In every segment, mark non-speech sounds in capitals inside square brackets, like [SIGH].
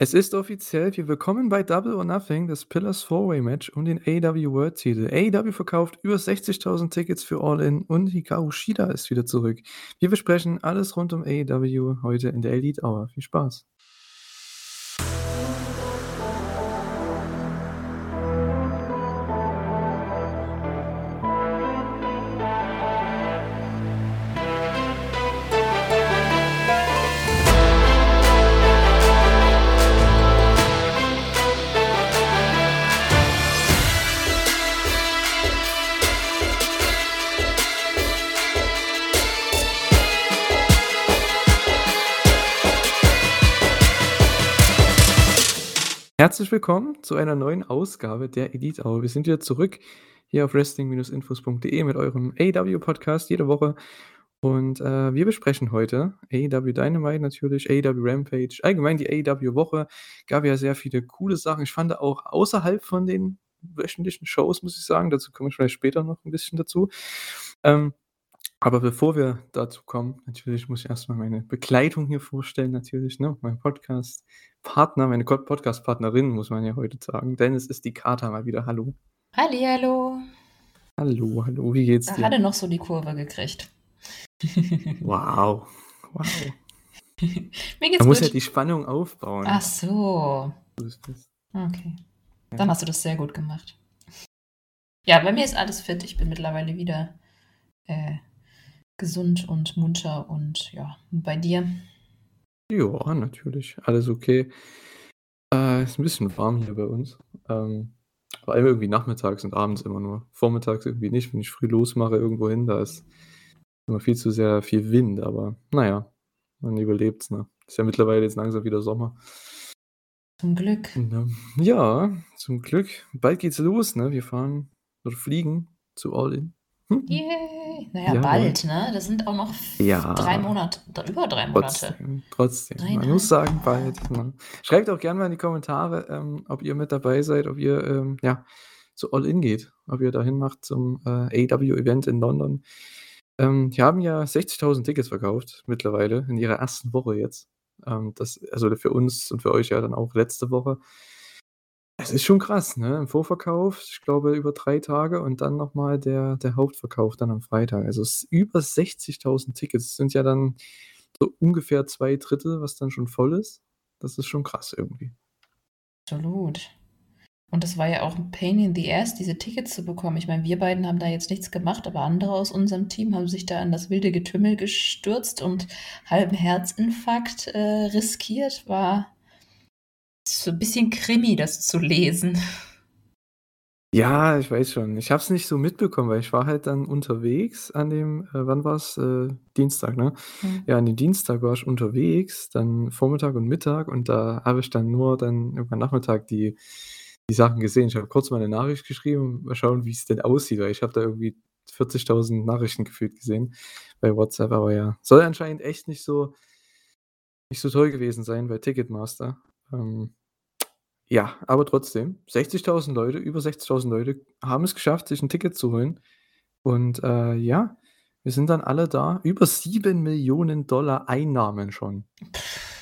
Es ist offiziell, wir willkommen bei Double or Nothing, das Pillars Four-Way Match um den AEW World Titel. AEW verkauft über 60.000 Tickets für All In und Hikaru Shida ist wieder zurück. Wir besprechen alles rund um AEW heute in der Elite Hour. Viel Spaß. Herzlich willkommen zu einer neuen Ausgabe der Elite Hour. Wir sind wieder zurück hier auf wrestling-infos.de mit eurem AEW-Podcast jede Woche. Und äh, wir besprechen heute AEW Dynamite natürlich, AEW Rampage, allgemein die AEW-Woche. Gab ja sehr viele coole Sachen. Ich fand auch außerhalb von den wöchentlichen Shows, muss ich sagen, dazu komme ich vielleicht später noch ein bisschen dazu. Ähm, aber bevor wir dazu kommen, natürlich muss ich erstmal meine Begleitung hier vorstellen, natürlich, ne? Mein Podcast-Partner, meine Podcast-Partnerin, muss man ja heute sagen. Denn es ist die Kata mal wieder. Hallo. Hallihallo. Hallo, hallo, wie geht's Da dir? hat er noch so die Kurve gekriegt. [LAUGHS] Wow. Wow. [LAUGHS] Mir geht's Man muss ja die Spannung aufbauen. Ach so. So ist das. Okay. Ja. Dann hast du das sehr gut gemacht. Ja, bei mir ist alles fit. Ich bin mittlerweile wieder äh, gesund und munter und ja, bei dir? Ja, natürlich. Alles okay. Äh, ist ein bisschen warm hier bei uns. Ähm, vor allem irgendwie nachmittags und abends immer nur. Vormittags irgendwie nicht, wenn ich früh losmache irgendwo hin, da ist immer viel zu sehr viel Wind, aber naja, man überlebt's, ne? Ist ja mittlerweile jetzt langsam wieder Sommer. Zum Glück. Und, ähm, ja, zum Glück. Bald geht's los, ne? Wir fahren oder fliegen zu All In. Hm? Yay. Naja, Jawohl. bald, ne? Das sind auch noch Ja. drei Monate, über drei Monate. Trotzdem, trotzdem. Man Dreieinhalb. muss sagen, bald. Ne? Schreibt auch gerne mal in die Kommentare, ähm, ob ihr mit dabei seid, ob ihr ähm, ja, zu All In geht, ob ihr dahin macht zum äh, AW-Event in London. Ähm, die haben ja 60.000 Tickets verkauft mittlerweile in ihrer ersten Woche jetzt. Ähm, das, also für uns und für euch ja dann auch letzte Woche. Es ist schon krass, ne? Im Vorverkauf, ich glaube, über drei Tage und dann nochmal der, der Hauptverkauf dann am Freitag. Also es ist über 60.000 Tickets. Das sind ja dann so ungefähr zwei Drittel, was dann schon voll ist. Das ist schon krass irgendwie. Absolut. Und das war ja auch ein Pain in the Ass, diese Tickets zu bekommen. Ich meine, wir beiden haben da jetzt nichts gemacht, aber andere aus unserem Team haben sich da an das wilde Getümmel gestürzt und halben Herzinfarkt äh, riskiert. War so ein bisschen Krimi, das zu lesen. Ja, ich weiß schon. Ich habe es nicht so mitbekommen, weil ich war halt dann unterwegs an dem, äh, wann war's? Äh, Dienstag, ne? Hm. Ja, an dem Dienstag war ich unterwegs, dann Vormittag und Mittag und da habe ich dann nur dann irgendwann Nachmittag die, die Sachen gesehen. Ich habe kurz mal eine Nachricht geschrieben, mal schauen, wie es denn aussieht, weil ich habe da irgendwie 40.000 Nachrichten gefühlt gesehen bei WhatsApp, aber ja, soll anscheinend echt nicht so nicht so toll gewesen sein bei Ticketmaster. Ähm, ja, aber trotzdem, 60.000 Leute, über 60.000 Leute haben es geschafft, sich ein Ticket zu holen. Und äh, ja, wir sind dann alle da. Über 7 Millionen Dollar Einnahmen schon.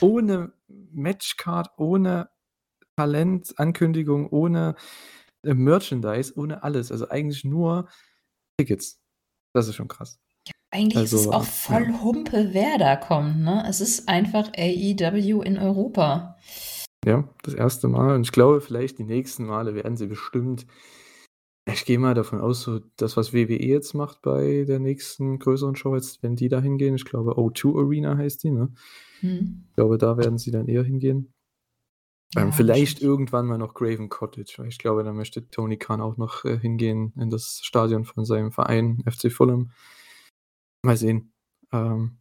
Ohne Matchcard, ohne Talentankündigung, ohne äh, Merchandise, ohne alles. Also eigentlich nur Tickets. Das ist schon krass. Eigentlich ist es Also, auch voll ja. Humpe, wer da kommt. Ne? Es ist einfach AEW in Europa. Ja, das erste Mal. Und ich glaube, vielleicht die nächsten Male werden sie bestimmt. Ich gehe mal davon aus, so das, was WWE jetzt macht bei der nächsten größeren Show, jetzt, wenn die da hingehen, ich glaube, O2 Arena heißt die, ne? Hm. Ich glaube, da werden sie dann eher hingehen. Ähm, Ja, vielleicht wahrscheinlich. irgendwann mal noch Graven Cottage, weil ich glaube, da möchte Tony Khan auch noch äh, hingehen in das Stadion von seinem Verein, FC Fulham. Mal sehen, ähm,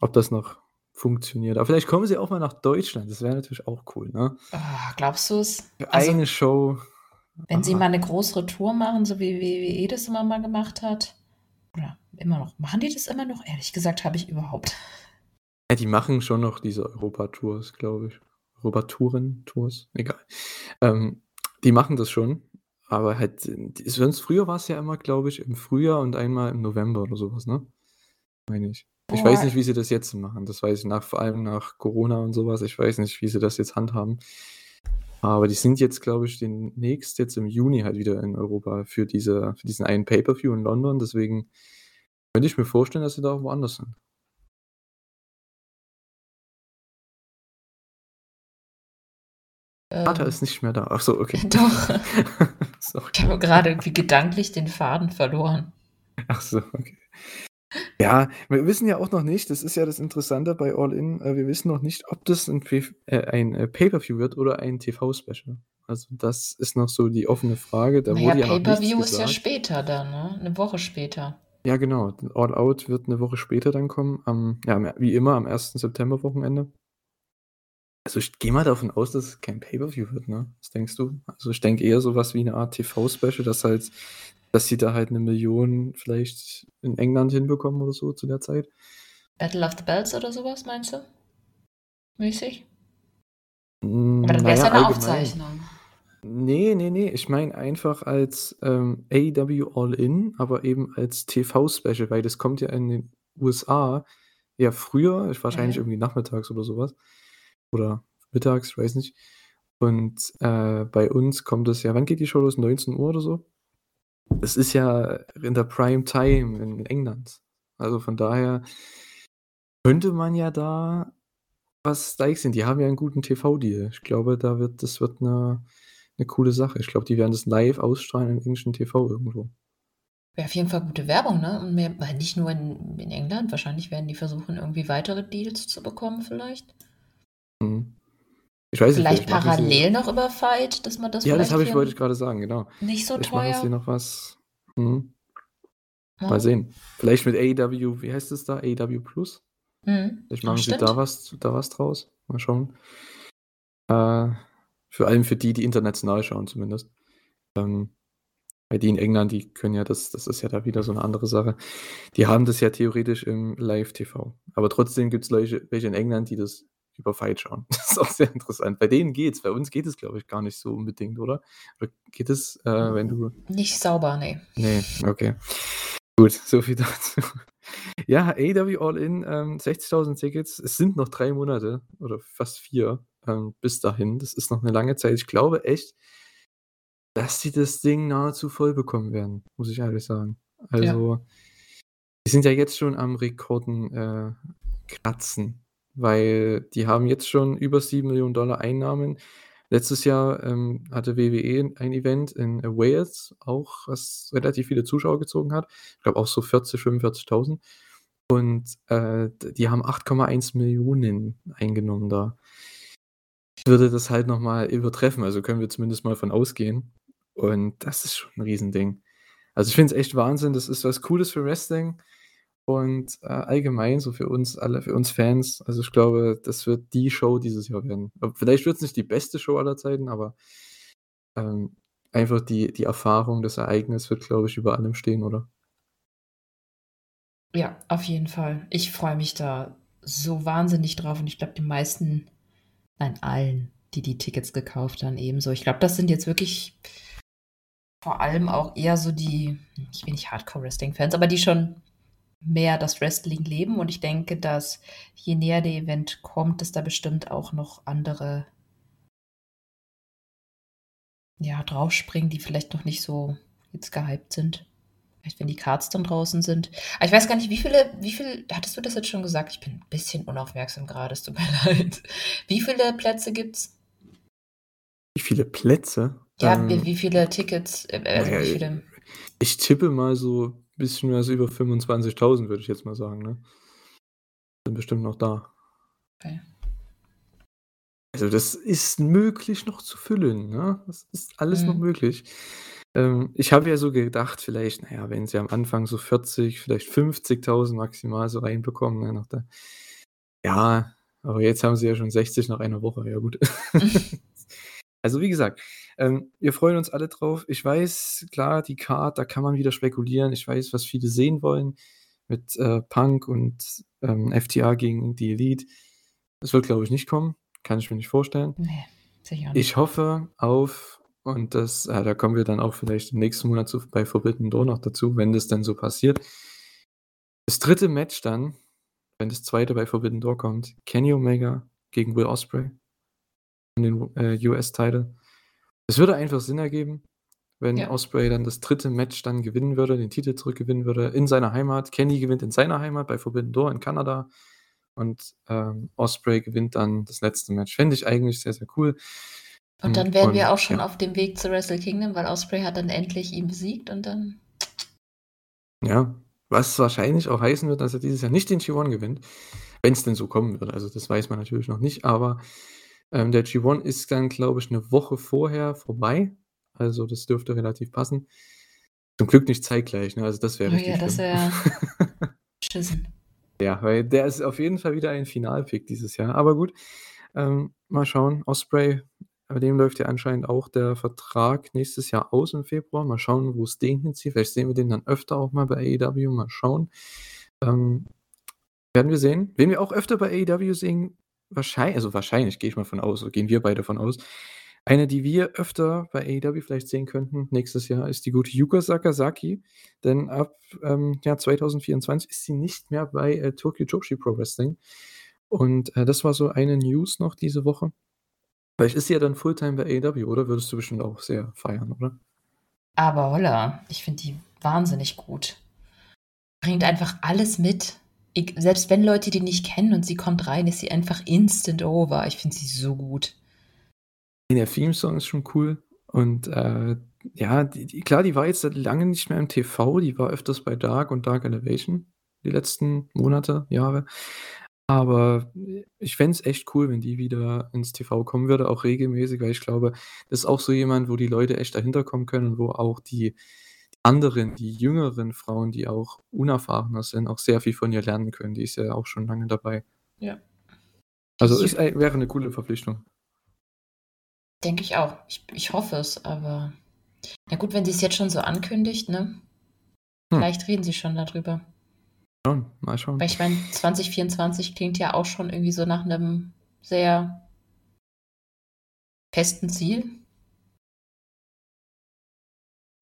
ob das noch funktioniert. Aber vielleicht kommen sie auch mal nach Deutschland. Das wäre natürlich auch cool, ne? Ah, glaubst du es? Also, eine Show. wenn sie ah, mal eine größere Tour machen, so wie WWE das immer mal gemacht hat, oder immer noch, machen die das immer noch? Ehrlich gesagt, habe ich überhaupt. [LAUGHS] Ja, die machen schon noch diese Europa-Tours, glaube ich. Europa-Touren, Tours, egal. Ähm, die machen das schon, aber halt, sonst früher war es ja immer, glaube ich, im Frühjahr und einmal im November oder sowas, ne? Meine ich. Ich weiß nicht, wie sie das jetzt machen. Das weiß ich nach, vor allem nach Corona und sowas. Ich weiß nicht, wie sie das jetzt handhaben. Aber die sind jetzt, glaube ich, demnächst jetzt im Juni halt wieder in Europa für diese für diesen einen Pay-per-View in London. Deswegen könnte ich mir vorstellen, dass sie da auch woanders sind. Vater Ähm. ist nicht mehr da. Ach so, okay. [LAUGHS] Doch. [LAUGHS] Ich habe gerade irgendwie gedanklich den Faden verloren. Ach so, okay. Ja, wir wissen ja auch noch nicht, das ist ja das Interessante bei All In, äh, wir wissen noch nicht, ob das 'n P äh, ein, äh, Pay-per-View wird oder ein TV-Special. Also, das ist noch so die offene Frage. Da Na ja, Pay-per-View ist ja später dann, ne? 'Ne Woche später. Ja, genau. All Out wird 'ne Woche später dann kommen, am ja, wie immer am 1. September-Wochenende. Also, ich gehe mal davon aus, dass es kein Pay-per-View wird, ne? Was denkst du? Also, ich denke eher so was wie 'ne Art TV-Special, dass halt dass sie da halt 'ne Million vielleicht in England hinbekommen oder so zu der Zeit. Battle of the Belts oder so was, meinst du? Mäßig? Hm, Aber dann na wär's ja, ja 'ne allgemein. Aufzeichnung. Ne, ne, ne, ich meine einfach als, ähm, AEW All In, aber eben als TV-Special, weil das kommt ja in den USA ja früher, wahrscheinlich Mhm. irgendwie nachmittags oder so was oder mittags, ich weiß nicht. Und, äh, bei uns kommt das ja wann geht die Show los? 19:00 oder so? Das ist ja in der Prime Time in England. Also, von daher könnte man ja da was deichseln. Die haben ja 'n guten TV-Deal. Ich glaube, da wird das wird 'ne 'ne coole Sache. Ich glaube, die werden das live ausstrahlen im englischen TV irgendwo. Wäre auf jeden Fall gute Werbung, ne? Und mehr weil nicht nur in in England, wahrscheinlich werden die versuchen, irgendwie weitere Deals zu bekommen vielleicht. Mhm. Ich weiß nicht, Vielleicht vielleicht machen sie parallel noch über FIGHT, dass man das Ja, das vielleicht habe ich hier wollte ich grade sagen, genau. nicht so Vielleicht machen sie teuer noch was mhm. Ja. Mal sehen. Vielleicht mit AEW wie heißt es da? AEW Plus? Mhm. Vielleicht machen sie da was da was draus. Mal schauen. Äh, vor allem für die, die international schauen zumindest. Ähm, weil die in England, die können ja das das ist ja da wieder so 'ne andere Sache. Die haben das ja theoretisch im Live-TV. Aber trotzdem gibt's Leuche welche in England, die das über FIGHT schauen. [LAUGHS] Das ist auch sehr interessant. Bei denen geht's. Bei uns geht es, glaube ich, gar nicht so unbedingt, oder? Oder geht es, äh, wenn du Nicht sauber, ne. Ne, okay. Gut, so viel [LAUGHS] dazu. Ja, AEW All In, ähm, 60.000 Tickets. Es sind noch 3 Monate oder fast 4, ähm, bis dahin. Das ist noch 'ne lange Zeit. Ich glaube echt, dass sie das Ding nahezu voll bekommen werden, muss ich ehrlich sagen. Ja. Also, die sind ja jetzt schon am Rekorden, äh, kratzen, weil die haben jetzt schon über 7.000.000 Einnahmen. Letztes Jahr, ähm, hatte WWE ein Event in, Wales, auch was relativ viele Zuschauer gezogen hat. Ich glaube auch so 40, 45.000. Und, äh, die haben 8,1 eingenommen da. Ich würde das halt noch mal übertreffen, also können wir zumindest mal von ausgehen. Und das ist schon 'n Riesending. Also, ich finde es echt Wahnsinn. Das ist was Cooles für Wrestling und, äh, allgemein so für uns alle für uns Fans. Also, ich glaube, das wird die Show dieses Jahr werden. Vielleicht wird's nicht die beste Show aller Zeiten, aber, ähm, einfach die die Erfahrung, das Ereignis wird, glaube ich, über allem stehen, oder? Ja, auf jeden Fall. Ich freue mich da so wahnsinnig drauf und ich glaube, die meisten nein, allen, die die Tickets gekauft haben, ebenso. Ich glaube, das sind jetzt wirklich vor allem auch eher so die ich will nicht Hardcore-Wrestling-Fans, aber die schon mehr das Wrestling leben und ich denke, dass je näher der Event kommt, dass da bestimmt auch noch andere ja, draufspringen, die vielleicht noch nicht so jetzt gehypt sind. Vielleicht, wenn die Cards dann draußen sind. Aber ich weiß gar nicht, wie viele wie viel hattest du das jetzt schon gesagt? Ich bin 'n bisschen unaufmerksam grade, es tut mir [LAUGHS] leid. Wie viele Plätze gibt's? Wie viele Plätze? Ja, wie Ähm, wie viele Tickets, äh, also ja, wie viele ich tippe mal so bisschen was über 25.000, würde ich jetzt mal sagen, ne? Sind bestimmt noch da. Okay. Also, das ist möglich noch zu füllen, ne? Das ist alles noch Mhm. möglich. Ähm, ich habe ja so gedacht, vielleicht, na ja, wenn sie am Anfang so 40, vielleicht 50.000 maximal so reinbekommen, ne, nach der ja, aber jetzt haben sie ja schon 60 nach einer Woche, ja gut. [LAUGHS] [LAUGHS] Also, wie gesagt, ähm, wir freuen uns alle drauf. Ich weiß, klar, die Card, da kann man wieder spekulieren. Ich weiß, was viele sehen wollen mit, äh, Punk und, ähm, FTR gegen die Elite. Das wird, glaube ich, nicht kommen. Kann ich mir nicht vorstellen. Ne, sicher nicht. Ich hoffe auf und das äh, da kommen wir dann auch vielleicht im nächsten Monat zu bei Forbidden Door noch dazu, wenn das dann so passiert. Das 3. Match dann wenn das zweite bei Forbidden Door kommt, Kenny Omega gegen Will Ospreay in den äh, US-Title. Es würde einfach Sinn ergeben, wenn Ja. Ospreay dann das dritte Match dann gewinnen würde, den Titel zurückgewinnen würde in seiner Heimat. Kenny gewinnt in seiner Heimat bei Forbidden Door in Kanada und ähm, Ospreay gewinnt dann das letzte Match. Fände ich eigentlich sehr, sehr cool. Und dann wären wir Und, auch schon ja. auf dem Weg zu Wrestle Kingdom, weil Osprey hat dann endlich ihn besiegt und dann. Ja, was wahrscheinlich auch heißen wird, dass er dieses Jahr nicht den G1 gewinnt, wenn es denn so kommen wird. Also das weiß man natürlich noch nicht, aber ähm, der G1 ist dann, glaube ich, eine Woche vorher vorbei. Also das dürfte relativ passen. Zum Glück nicht zeitgleich, ne? Also das wäre Oh richtig ja, das wäre [LAUGHS] Schissen. ja, weil der ist auf jeden Fall wieder ein Finalpick dieses Jahr. Aber gut, ähm, mal schauen. Osprey, bei dem läuft ja anscheinend auch der Vertrag nächstes Jahr aus im Februar. Mal schauen, wo es den hinzieht. Vielleicht sehen wir den dann öfter auch mal bei AEW. Mal schauen. Ähm, werden wir sehen. Wen wir auch öfter bei AEW sehen, wahrscheinlich, also wahrscheinlich gehe ich mal von aus, oder gehen wir beide von aus. Eine, die wir öfter bei AEW vielleicht sehen könnten nächstes Jahr, ist die gute Yuka Sakazaki. Denn ab ähm, ja, 2024 ist sie nicht mehr bei äh, Tokyo Joshi Pro Wrestling. Und äh, das war so eine News noch diese Woche. Vielleicht ist sie ja dann Fulltime bei AEW, oder? Würdest du bestimmt auch sehr feiern, oder? Aber holla, ich finde die wahnsinnig gut. Bringt einfach alles mit. Ich, selbst wenn Leute die nicht kennen und sie kommt rein, ist sie einfach instant over. Ich finde sie so gut. Der Theme-Song ist schon cool. Und äh, ja, die, die, klar, die war jetzt seit lange nicht mehr im TV. Die war öfters bei Dark und Dark Elevation die letzten Monate, Jahre. Aber ich fände es echt cool, wenn die wieder ins TV kommen würde, auch regelmäßig, weil ich glaube, das ist auch so jemand, wo die Leute echt dahinter kommen können und wo auch die anderen, die jüngeren Frauen, die auch unerfahrener sind, auch sehr viel von ihr lernen können. Die ist ja auch schon lange dabei. Ja. Also es wäre eine coole Verpflichtung. Denke ich auch. Ich, ich hoffe es, aber. Na gut, wenn sie es jetzt schon so ankündigt, ne? Hm. Vielleicht reden sie schon darüber. Schauen, mal schauen. Weil ich meine, 2024 klingt ja auch schon irgendwie so nach einem sehr festen Ziel.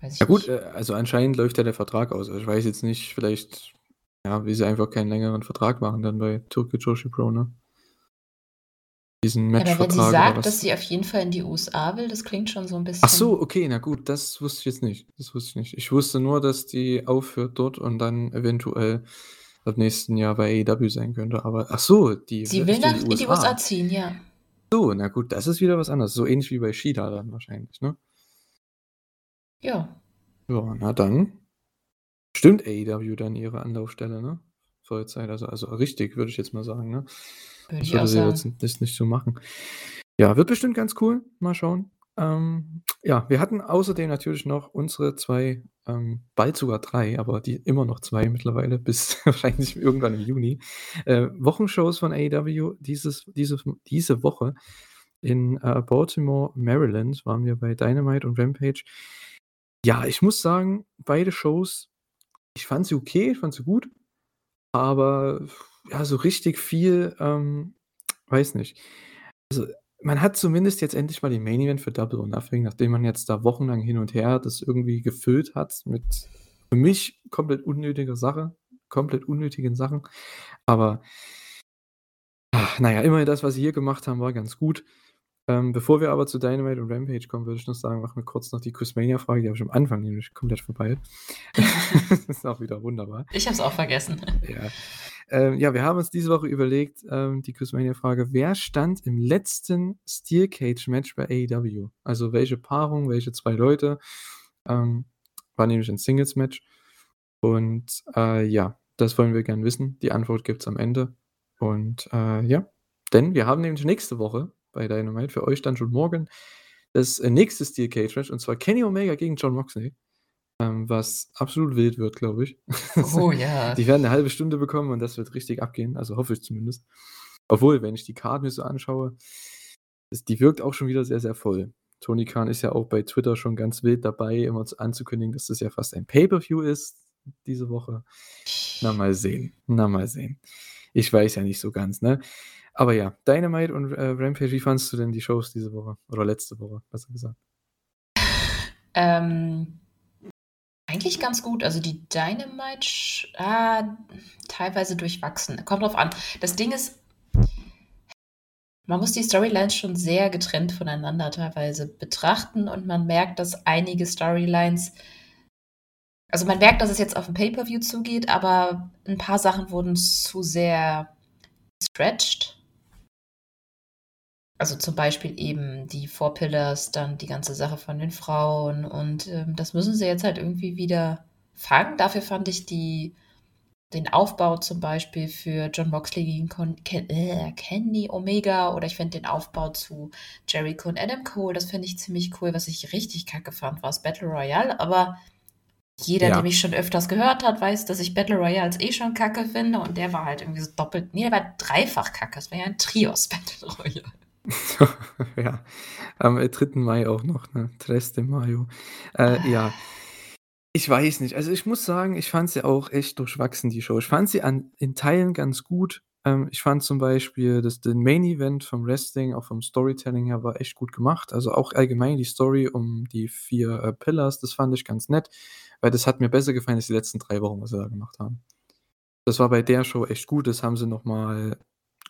Weiß Ja gut, nicht. äh, also anscheinend läuft ja der Vertrag aus. Also ich weiß jetzt nicht, vielleicht ja, will sie einfach keinen längeren Vertrag machen dann bei Tokyo Joshi Pro, ne? Diesen Ja, aber wenn sie sagt, dass sie auf jeden Fall in die USA will, das klingt schon so ein bisschen. Ach so, okay, na gut, das wusste ich jetzt nicht. Das wusste ich nicht. Ich wusste nur, dass die aufhört dort und dann eventuell ab nächsten Jahr bei AEW sein könnte. Aber ach so, die Sie will nach in die USA ziehen, ja. So, na gut, das ist wieder was anderes. So ähnlich wie bei Shida dann wahrscheinlich, ne? Ja. Ja, na dann. Stimmt AEW dann ihre Anlaufstelle, ne? Vollzeit, also, also richtig, würde ich jetzt mal sagen, ne? Würde Das ich würde auch sie jetzt sagen. das nicht so machen. Ja, wird bestimmt ganz cool. Mal schauen. Ähm, ja, wir hatten außerdem natürlich noch unsere zwei, ähm, bald sogar drei, aber die immer noch zwei mittlerweile, [LAUGHS] bis wahrscheinlich irgendwann im Juni, äh, Wochenshows von AEW. Dieses, diese, diese Woche in äh, Baltimore, Maryland, waren wir bei Dynamite und Rampage. Ja, ich muss sagen, beide Shows, ich fand sie okay, ich fand sie gut, aber ja, so richtig viel, ähm, weiß nicht. Also, man hat zumindest jetzt endlich mal den Main Event für Double or Nothing, nachdem man jetzt da wochenlang hin und her das irgendwie gefüllt hat mit für mich komplett unnötiger Sache, komplett unnötigen Sachen. Aber ach, na ja, immerhin das, was sie hier gemacht haben, war ganz gut. Ähm, bevor wir aber zu Dynamite und Rampage kommen, würde ich noch sagen, machen wir kurz noch die Quizmania-Frage, die habe ich am Anfang nämlich komplett vorbei. das [LAUGHS] [LAUGHS] ist auch wieder wunderbar. Ich habe es auch vergessen. Ja. Ähm, ja, wir haben uns diese Woche überlegt, ähm, die Quizmania-Frage, wer stand im letzten Steel Cage-Match bei AEW? Also welche Paarung, welche zwei Leute? Ähm, war nämlich ein Singles-Match. Und äh, ja, das wollen wir gern wissen. Die Antwort gibt es am Ende. Und äh, ja, denn wir haben nämlich nächste Woche bei Dynamite für euch dann schon morgen das äh, nächste Steel Cage Match und zwar Kenny Omega gegen John Moxley. Ähm, was absolut wild wird, glaube ich. [LAUGHS] Oh ja. Die werden eine halbe Stunde bekommen und das wird richtig abgehen. Also hoffe ich zumindest. Obwohl, wenn ich die Karten mir so anschaue, ist, die wirkt auch schon wieder sehr, sehr voll. Tony Khan ist ja auch bei Twitter schon ganz wild dabei, immer zu- anzukündigen, dass das ja fast ein Pay-Per-View ist diese Woche. Na, mal sehen. Na, mal sehen. Ich weiß ja nicht so ganz, ne? Aber ja, Dynamite und äh, Rampage, wie fandest du denn die Shows diese Woche? Oder letzte Woche, besser gesagt? Ähm, Eigentlich ganz gut. Also die Dynamite, ah, teilweise durchwachsen. Kommt drauf an. Das Ding ist, man muss die Storylines schon sehr getrennt voneinander teilweise betrachten und man merkt, dass einige Storylines, also man merkt, dass es jetzt auf ein Pay-per-View zugeht, aber ein paar Sachen wurden zu sehr stretched. Also zum Beispiel eben die Four Pillars, dann die ganze Sache von den Frauen und ähm, das müssen sie jetzt halt irgendwie wieder fangen. Dafür fand ich die den Aufbau zum Beispiel für John Moxley gegen Con Ken äh, Kenny Omega oder ich finde den Aufbau zu Jericho und Adam Cole, das finde ich ziemlich cool. Was ich richtig kacke fand, war das Battle Royale, aber jeder, ja. der mich schon öfters gehört hat, weiß, dass ich Battle Royale eh schon kacke finde und der war halt irgendwie so doppelt, nee, der war dreifach kacke. Es war ja ein Trios Battle Royale. [LAUGHS] ja, am 3. Mai auch noch, ne? 3. Mayo. Äh, ja. Ich weiß nicht. Also, ich muss sagen, ich fand sie auch echt durchwachsen, die Show. Ich fand sie an in Teilen ganz gut. Ähm, ich fand zum Beispiel das den Main Event vom Wrestling, auch vom Storytelling her, war echt gut gemacht. Also, auch allgemein die Story um die vier äh, Pillars, das fand ich ganz nett, weil das hat mir besser gefallen als die letzten drei Wochen, was sie da gemacht haben. Das war bei der Show echt gut. Das haben sie noch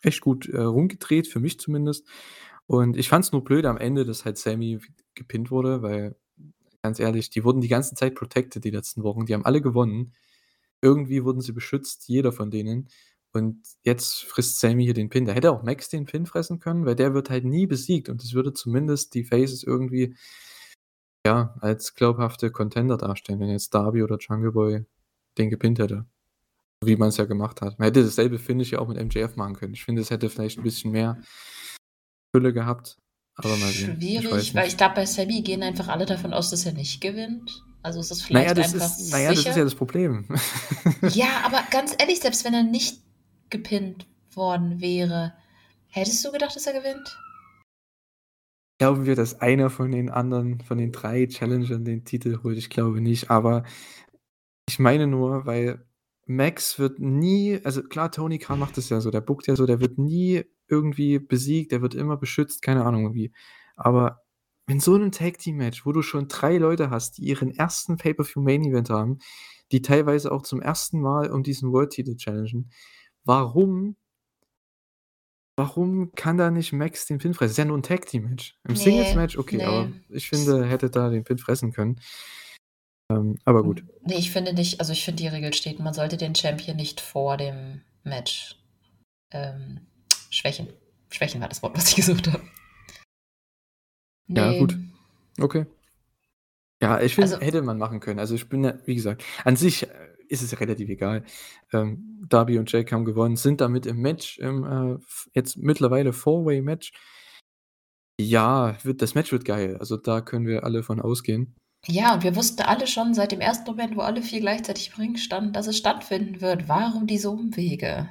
mal echt gut, äh, rumgedreht, für mich zumindest. Und ich fand es nur blöd am Ende, dass halt Sammy gepinnt wurde, weil ganz ehrlich, die wurden die ganze Zeit protected die letzten Wochen. Die haben alle gewonnen. Irgendwie wurden sie beschützt, jeder von denen. Und jetzt frisst Sammy hier den Pin. Da hätte auch Max den Pin fressen können, weil der wird halt nie besiegt. Und das würde zumindest die Faces irgendwie ja, als glaubhafte Contender darstellen, wenn jetzt Darby oder Jungle Boy den gepinnt hätte. Wie man es ja gemacht hat. Man hätte dasselbe, finde ich, ja auch mit MJF machen können. Ich finde, es hätte vielleicht ein bisschen mehr Fülle gehabt. Aber mal sehen. Schwierig, ich weil ich glaube, bei Sammy gehen einfach alle davon aus, dass er nicht gewinnt. Also ist das vielleicht naja, das einfach ist, Naja, sicher? das ist ja das Problem. [LAUGHS] ja, aber ganz ehrlich, selbst wenn er nicht gepinnt worden wäre, hättest du gedacht, dass er gewinnt? Glauben wir, dass einer von den anderen, von den drei Challengern den Titel holt? Ich glaube nicht, aber ich meine nur, weil Max wird nie, also klar, Tony Khan macht das ja so, der buckt ja so, der wird nie irgendwie besiegt, der wird immer beschützt, keine Ahnung wie. Aber in so einem Tag-Team-Match, wo du schon drei Leute hast, die ihren ersten Pay-Per-View-Main-Event haben, die teilweise auch zum ersten Mal um diesen World-Titel challengen, warum warum kann da nicht Max den Pin fressen? Das ist ja nur ein Tag-Team-Match. Im nee, Singles-Match, okay, nee. aber ich finde, er hätte da den Pin fressen können. Ähm, aber gut. Nee, ich finde nicht, also ich finde die Regel steht, man sollte den Champion nicht vor dem Match ähm, schwächen. Schwächen war das Wort, was ich gesucht habe. Nee. Ja, gut. Okay. Ja, ich finde, also, hätte man machen können. Also ich bin ja, wie gesagt, an sich äh, ist es relativ egal. Ähm, Darby und Jake haben gewonnen, sind damit im Match, im äh, jetzt mittlerweile Four-Way-Match. Ja, wird, das Match wird geil. Also da können wir alle von ausgehen. Ja, und wir wussten alle schon seit dem ersten Moment, wo alle vier gleichzeitig im Ring standen, dass es stattfinden wird. Warum diese Umwege?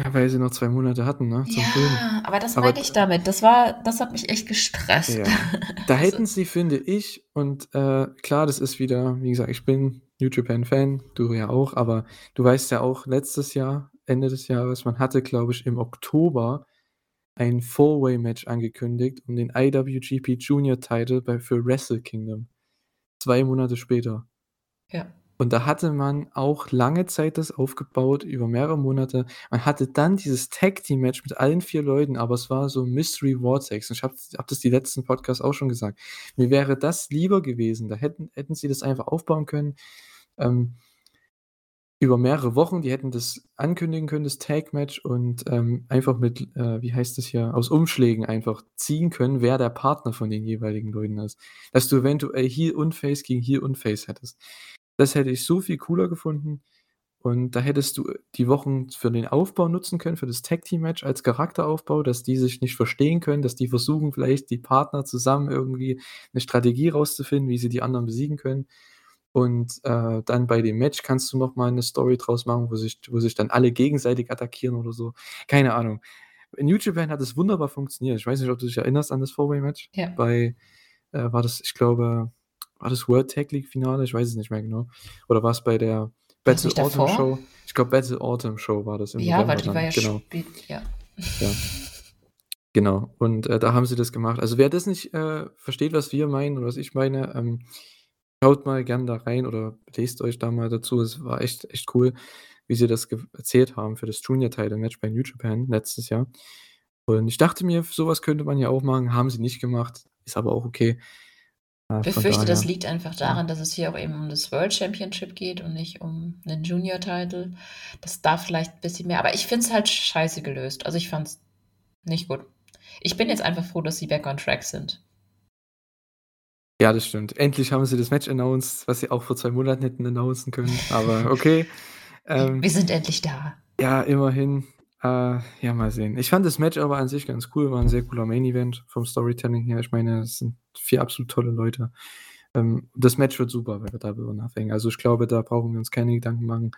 Ja, weil sie noch zwei Monate hatten, ne? Zum ja, Film. aber das meine ich damit. Das war, das hat mich echt gestresst. Ja. [LAUGHS] Da also, hätten sie, finde ich, und äh, klar, das ist wieder, wie gesagt, ich bin New Japan-Fan, du ja auch, aber du weißt ja auch, letztes Jahr, Ende des Jahres, man hatte, glaube ich, im Oktober ein Four-Way-Match angekündigt um den IWGP Junior Title bei, für Wrestle Kingdom zwei Monate später. Ja. Und da hatte man auch lange Zeit das aufgebaut, über mehrere Monate. Man hatte dann dieses Tag-Team-Match mit allen vier Leuten, aber es war so Mystery Vortex. Und ich habe hab das die letzten Podcasts auch schon gesagt. Mir wäre das lieber gewesen. Da hätten, hätten sie das einfach aufbauen können. Ähm, über mehrere Wochen. Die hätten das ankündigen können, das Tag-Match, und ähm, einfach mit, äh, wie heißt das hier, aus Umschlägen einfach ziehen können, wer der Partner von den jeweiligen Leuten ist. Dass du eventuell hier und Face gegen hier und Face hättest. Das hätte ich so viel cooler gefunden. Und da hättest du die Wochen für den Aufbau nutzen können, für das Tag-Team-Match als Charakteraufbau, dass die sich nicht verstehen können, dass die versuchen, vielleicht die Partner zusammen irgendwie eine Strategie rauszufinden, wie sie die anderen besiegen können. Und äh, dann bei dem Match kannst du noch mal 'ne Story draus machen, wo sich wo sich dann alle gegenseitig attackieren oder so. Keine Ahnung. In New Japan hat es wunderbar funktioniert. Ich weiß nicht, ob du dich erinnerst an das Four-Way-Match Ja. bei äh, war das ich glaube war das World Tag League Finale? Ich weiß es nicht mehr genau. Oder war es bei der Battle Autumn Show? Ich glaube, Battle Autumn Show war das im Ja, weil die war ja Genau. spät, ja. Ja. Genau. Und, äh, da haben sie das gemacht. Also, wer das nicht, äh, versteht, was wir meinen oder was ich meine, ähm schaut mal gern da rein oder lest euch da mal dazu. Es war echt echt cool, wie sie das erzählt haben für das Junior-Title-Match bei New Japan letztes Jahr. Und ich dachte mir, sowas könnte man ja auch machen, haben sie nicht gemacht, ist aber auch okay. Äh, Befürchte, das liegt einfach daran, dass es hier auch eben um das World Championship geht und nicht um einen Junior-Title. Das darf vielleicht ein bisschen mehr, aber ich finde es halt scheiße gelöst. Also ich fand es nicht gut. Ich bin jetzt einfach froh, dass sie back on track sind. Ja, das stimmt. Endlich haben sie das Match announced, was sie auch vor zwei Monaten hätten announcen können. Aber okay. [LAUGHS] ähm, Wir sind endlich da. Ja, immerhin. Äh, ja, mal sehen. Ich fand das Match aber an sich ganz cool, war ein sehr cooler Main-Event vom Storytelling her. Ich meine, es sind vier absolut tolle Leute. Ähm, das Match wird super, wenn wir darüber nachdenken. Also ich glaube, da brauchen wir uns keine Gedanken machen.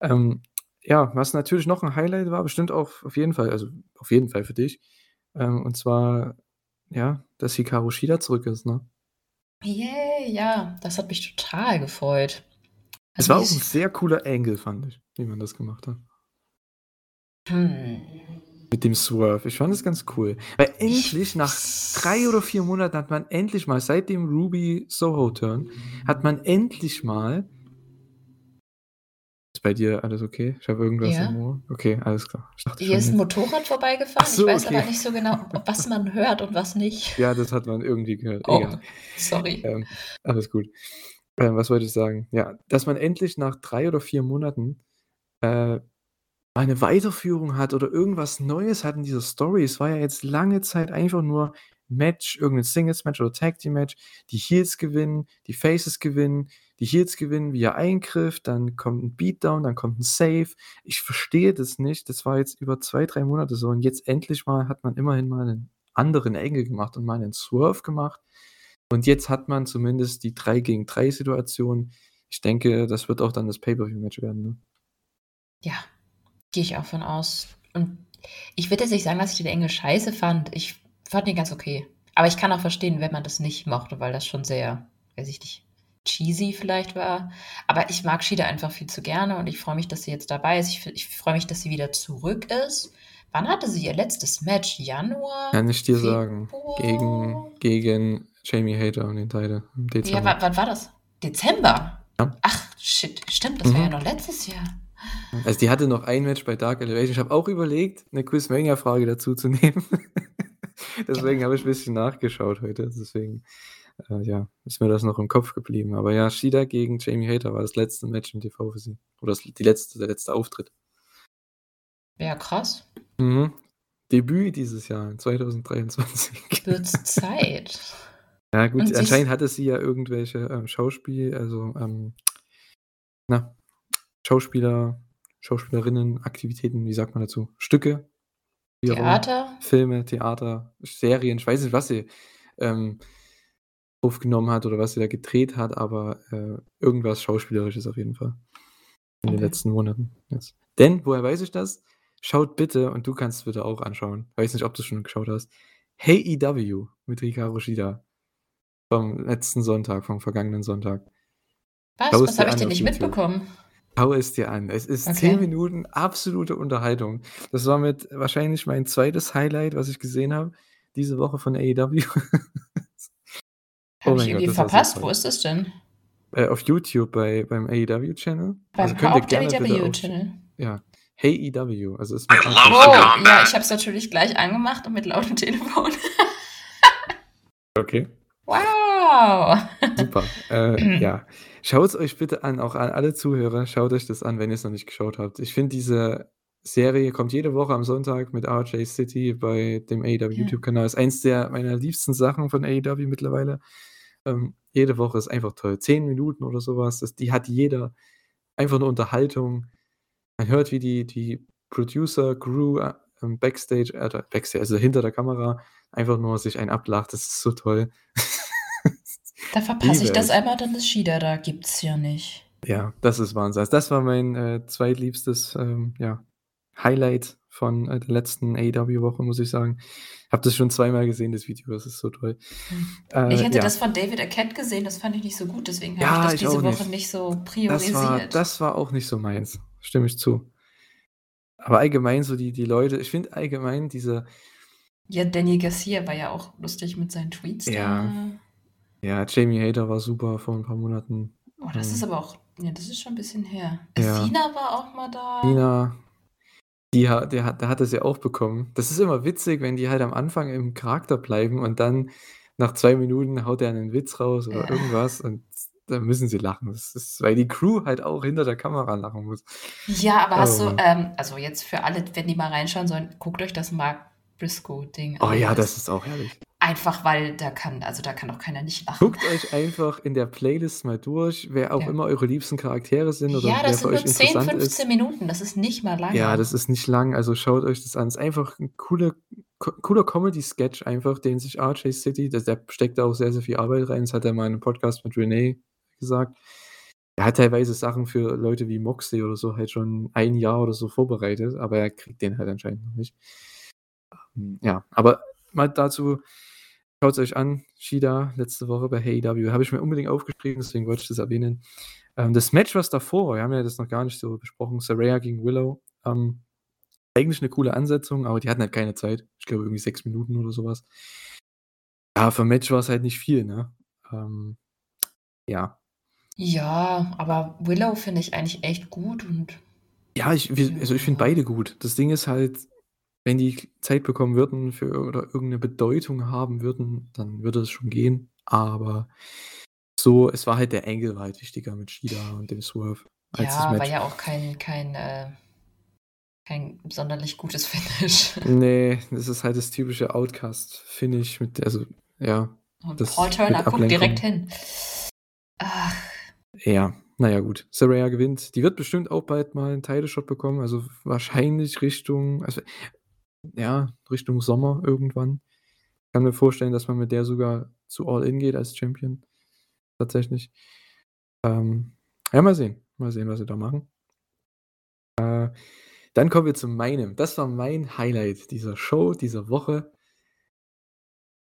Ähm, ja, was natürlich noch ein Highlight war, bestimmt auch auf jeden Fall, also auf jeden Fall für dich. Ähm, und zwar, ja, dass Hikaru Shida zurück ist, ne? Yay, ja, das hat mich total gefreut. Es also war auch ein sehr cooler Angle, fand ich, wie man das gemacht hat. Hm. Mit dem Swerve. Ich fand es ganz cool. Weil endlich nach drei oder vier Monaten hat man endlich mal, seit dem Ruby Soho Turn, hat man endlich mal. Ist bei dir alles okay? Ich habe irgendwas ja. im Ohr. Okay, alles klar. Hier ist ein Motorrad vorbeigefahren. So, ich weiß okay. aber nicht so genau, was man hört und was nicht. Ja, das hat man irgendwie gehört. Oh, Egal. sorry. Ähm, alles gut. Ähm, was wollte ich sagen? Ja, dass man endlich nach drei oder vier Monaten äh, eine Weiterführung hat oder irgendwas Neues hat in dieser Story. Es war ja jetzt lange Zeit einfach nur Match, irgendein Singles-Match oder Tag-Team-Match. Die Heels gewinnen, die Faces gewinnen, die Heels gewinnen via Eingriff, dann kommt ein Beatdown, dann kommt ein Save. Ich verstehe das nicht. Das war jetzt über zwei, drei Monate so. Und jetzt endlich mal hat man immerhin mal einen anderen Engel gemacht und mal einen Swerve gemacht. Und jetzt hat man zumindest die 3 gegen 3 Situation. Ich denke, das wird auch dann das Pay-Per-View-Match werden. Ne? Ja, Gehe ich auch von aus. Und ich würde jetzt nicht sagen, dass ich den Engel scheiße fand. Ich fand ihn ganz okay. Aber ich kann auch verstehen, wenn man das nicht mochte, weil das schon sehr, weiß ich nicht, cheesy vielleicht war. Aber ich mag Shida einfach viel zu gerne und ich freue mich, dass sie jetzt dabei ist. Ich, ich freue mich, dass sie wieder zurück ist. Wann hatte sie ihr letztes Match? Januar? Kann ich dir Februar? sagen. Gegen, gegen Jamie Hater und den Teile im Dezember. Ja, wann war das? Dezember? Ja. Ach, shit. Stimmt, das mhm. war ja noch letztes Jahr. Also die hatte noch ein Match bei Dark Elevation. Ich habe auch überlegt, eine Quizmania-Frage dazu zu nehmen. [LAUGHS] Deswegen habe ich ein bisschen nachgeschaut heute. Deswegen, äh, ja, ist mir das noch im Kopf geblieben. Aber ja, Shida gegen Jamie Hater war das letzte Match im TV für sie. Oder das, die letzte, der letzte Auftritt. Ja, krass. Mhm. Debüt dieses Jahr, 2023. [LAUGHS] Wird's Zeit. ja, gut, Und anscheinend hatte sie ja irgendwelche ähm, Schauspiel, also, ähm, na, Schauspieler, Schauspielerinnen, Aktivitäten, wie sagt man dazu? Stücke? Theater? Filme, Theater, Serien, ich weiß nicht, was sie ähm, aufgenommen hat oder was sie da gedreht hat, aber äh, irgendwas Schauspielerisches auf jeden Fall. In okay. den letzten Monaten. Jetzt. Denn, woher weiß ich das? Schaut bitte, und du kannst es bitte auch anschauen. Weiß nicht, ob du schon geschaut hast. Hey EW mit Rika Shida. Vom letzten Sonntag, vom vergangenen Sonntag. Was? Was habe ich denn nicht YouTube. mitbekommen? Schau es dir an. Es ist okay. 10 Minuten absolute Unterhaltung. Das war mit wahrscheinlich mein zweites Highlight, was ich gesehen habe, diese Woche von AEW. [LAUGHS] Habe oh ich irgendwie Gott, verpasst? Wo ist das denn? Äh, auf YouTube bei, beim AEW-Channel. Beim also Haupt-AEW-Channel? Ja. Hey EW. Also ist mit oh, ja, ich habe es natürlich gleich angemacht und mit lautem Telefon. [LAUGHS] okay. Wow. Super. Äh, ja. Schaut es euch bitte an, auch an alle Zuhörer, schaut euch das an, wenn ihr es noch nicht geschaut habt. Ich finde, diese Serie kommt jede Woche am Sonntag mit RJ City bei dem AEW ja. YouTube-Kanal. Ist eins der meiner liebsten Sachen von AEW mittlerweile. Ähm, jede Woche ist einfach toll. Zehn Minuten oder sowas. Das, die hat jeder einfach eine Unterhaltung. Man hört, wie die, die Producer, Crew äh, Backstage, äh, Backstage, also hinter der Kamera, einfach nur sich ein ablacht. Das ist so toll. Da [LAUGHS] verpasse ich das einmal, dann ist Shida da, gibt's ja nicht. Ja, das ist Wahnsinn. Also das war mein äh, zweitliebstes ähm, ja, Highlight von äh, der letzten AEW-Woche, muss ich sagen. Ich habe das schon zweimal gesehen, das Video, das ist so toll. Hm. Äh, ich hatte ja. das von David Arquette gesehen, das fand ich nicht so gut, deswegen habe ja, ich das ich diese Woche nicht. nicht. so priorisiert. Das war, das war auch nicht so meins, stimme ich zu. Aber allgemein so die, die Leute, ich finde allgemein diese. Ja, Danny Garcia war ja auch lustig mit seinen Tweets. Ja. Da. Ja, Jamie Hader war super vor 'n paar Monaten. Oh, das ist Ähm aber auch ja, das ist schon 'n bisschen her. Ja. Athena war auch mal da. Athena, die ha der hat der hat das ja auch bekommen. Das ist immer witzig, wenn die halt am Anfang im Charakter bleiben und dann nach 2 Minuten haut der 'nen Witz raus oder Ja. irgendwas und dann müssen sie lachen. Das ist weil die Crew halt auch hinter der Kamera lachen muss. Ja, aber hast Oh du, Mann. ähm also jetzt für alle, wenn die mal reinschauen sollen, guckt euch das Mark Briscoe-Ding Oh ja, das ist auch herrlich. einfach, weil da kann also, da kann doch keiner nicht lachen. Guckt euch einfach in der Playlist mal durch, wer auch Ja. immer eure liebsten Charaktere sind oder Ja, wer für sind euch nur 10, interessant 15 ist. Minuten, das ist nicht mal lange. Ja, das ist nicht lang, also schaut euch das an. Ist einfach 'n coole co cooler Comedy-Sketch einfach, den sich RJ City der der steckt da auch sehr, sehr viel Arbeit rein. Das hat er mal in 'nem Podcast mit René gesagt. Er hat teilweise Sachen für Leute wie Moxley oder so halt schon 1 Jahr oder so vorbereitet, aber er kriegt den halt anscheinend noch nicht. Ja, aber mal dazu schaut's euch an, Shida letzte Woche bei AEW, habe ich mir unbedingt aufgeschrieben, deswegen wollte ich das erwähnen. Ähm, das Match, was davor war wir haben ja das noch gar nicht so besprochen, Saraya gegen Willow, ähm, eigentlich 'ne coole Ansetzung, aber die hatten halt keine Zeit. Ich glaube irgendwie 6 Minuten oder so was. Ja, für 'n Match war's halt nicht viel, ne? Ähm, ja. Ja, aber Willow finde ich eigentlich echt gut und Ja, ich also, ich finde beide gut. Das Ding ist halt, wenn die Zeit bekommen würden für oder irgend 'ne Bedeutung haben würden, dann würde es schon gehen. Aber so es war halt der Angle war halt wichtiger mit Shida und dem Swerve als das Ja, war Match. ja auch kein kein, äh kein sonderlich gutes [LAUGHS] Finish. Ne, das ist halt das typische Outcast-Finish mit also, ja, Und das Paul Turner guckt direkt hin. Ach. Ja, na ja, gut. Saraya gewinnt. Die wird bestimmt auch bald mal 'n Title Shot bekommen, also wahrscheinlich Richtung also, ja, Richtung Sommer irgendwann. Kann mir vorstellen, dass man mit der sogar zu All In geht als Champion, tatsächlich. Ähm, ja, mal sehen. Mal sehen, was sie da machen. Äh, dann kommen wir zu meinem das war mein Highlight dieser Show, dieser Woche.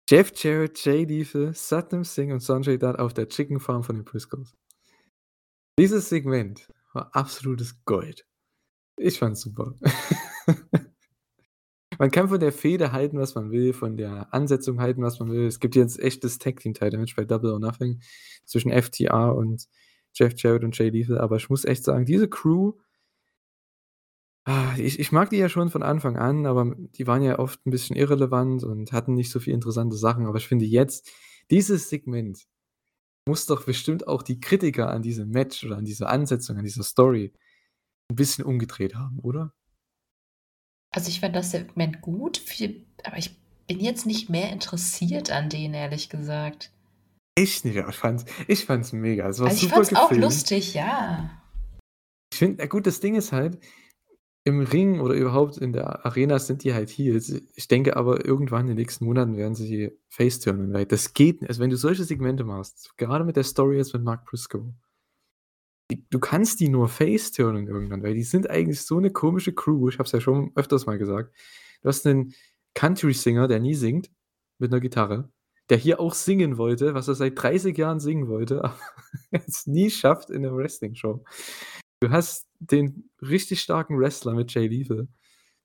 Jeff Jarrett, Jay Lethal, Satnam Singh und Sanjay Dutt auf der Chicken Farm von den Briscoes. Dieses Segment war absolutes Gold. Ich fand's super. [LAUGHS] Man kann von der Fehde halten, was man will, von der Ansetzung halten, was man will. Es gibt jetzt echt das Tag Team Title Match bei Double or Nothing zwischen FTR und Jeff Jarrett und Jay Lethal, aber ich muss echt sagen, diese Crew ah, ich ich mag die ja schon von Anfang an, aber die waren ja oft 'n bisschen irrelevant und hatten nicht so viel interessante Sachen. Aber ich finde jetzt, dieses Segment muss doch bestimmt auch die Kritiker an diesem Match oder an dieser Ansetzung, an dieser Story 'n bisschen umgedreht haben, oder? Also, ich fand das Segment gut, viel aber ich bin jetzt nicht mehr interessiert an denen, ehrlich gesagt. Echt nicht? Ich fand's ich fand's mega. Es war Also, ich super fand's auch gefilmt. lustig, ja. Ich finde na gut, das Ding ist halt, im Ring oder überhaupt in der Arena sind die halt Heels. Ich denke aber, irgendwann in den nächsten Monaten werden sie face turnen, weil das geht also, wenn du solche Segmente machst, gerade mit der Story jetzt mit Mark Briscoe du kannst die nur face turnen irgendwann, weil die sind eigentlich so 'ne komische Crew. Ich habe es ja schon öfters mal gesagt. Du hast 'nen Country-Singer, der nie singt, mit 'ner Gitarre, der hier auch singen wollte, was er seit 30 Jahren singen wollte, aber [LAUGHS] es nie schafft in 'ner Wrestling-Show. Du hast den richtig starken Wrestler mit Jay Lethal.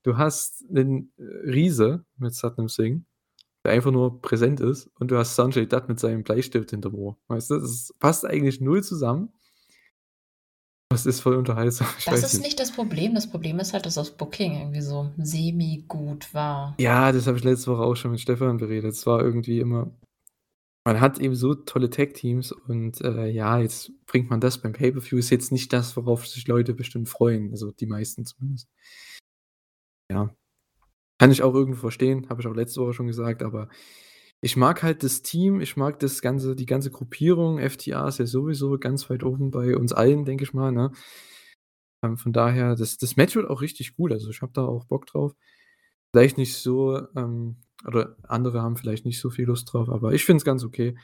Du hast 'nen, äh, Riese mit Satnam Singh, der einfach nur präsent ist und du hast Sanjay Dutt mit seinem Bleistift hinterm Ohr. Weißt du, das passt eigentlich null zusammen. Das ist voll unterhaltsam, [LAUGHS] ich Das ist nicht. nicht das Problem. Das Problem ist halt, dass das Booking irgendwie so semi-gut war. Ja, das habe ich letzte Woche auch schon mit Stefan beredet. Es war irgendwie immer man hat eben so tolle Tag-Teams und, äh, ja, jetzt bringt man das beim Pay-per-View. Ist jetzt nicht das, worauf sich Leute bestimmt freuen, also die meisten zumindest. Ja. Kann ich auch irgendwo verstehen, habe ich auch letzte Woche schon gesagt, aber ich mag halt das Team, ich mag das ganze die ganze Gruppierung. FTR ist ja sowieso ganz weit oben bei uns allen, denke ich mal, ne? Ähm, von daher, das das Match wird auch richtig gut. Also, ich habe da auch Bock drauf. Vielleicht nicht so, ähm oder andere haben vielleicht nicht so viel Lust drauf, aber ich finde es ganz okay,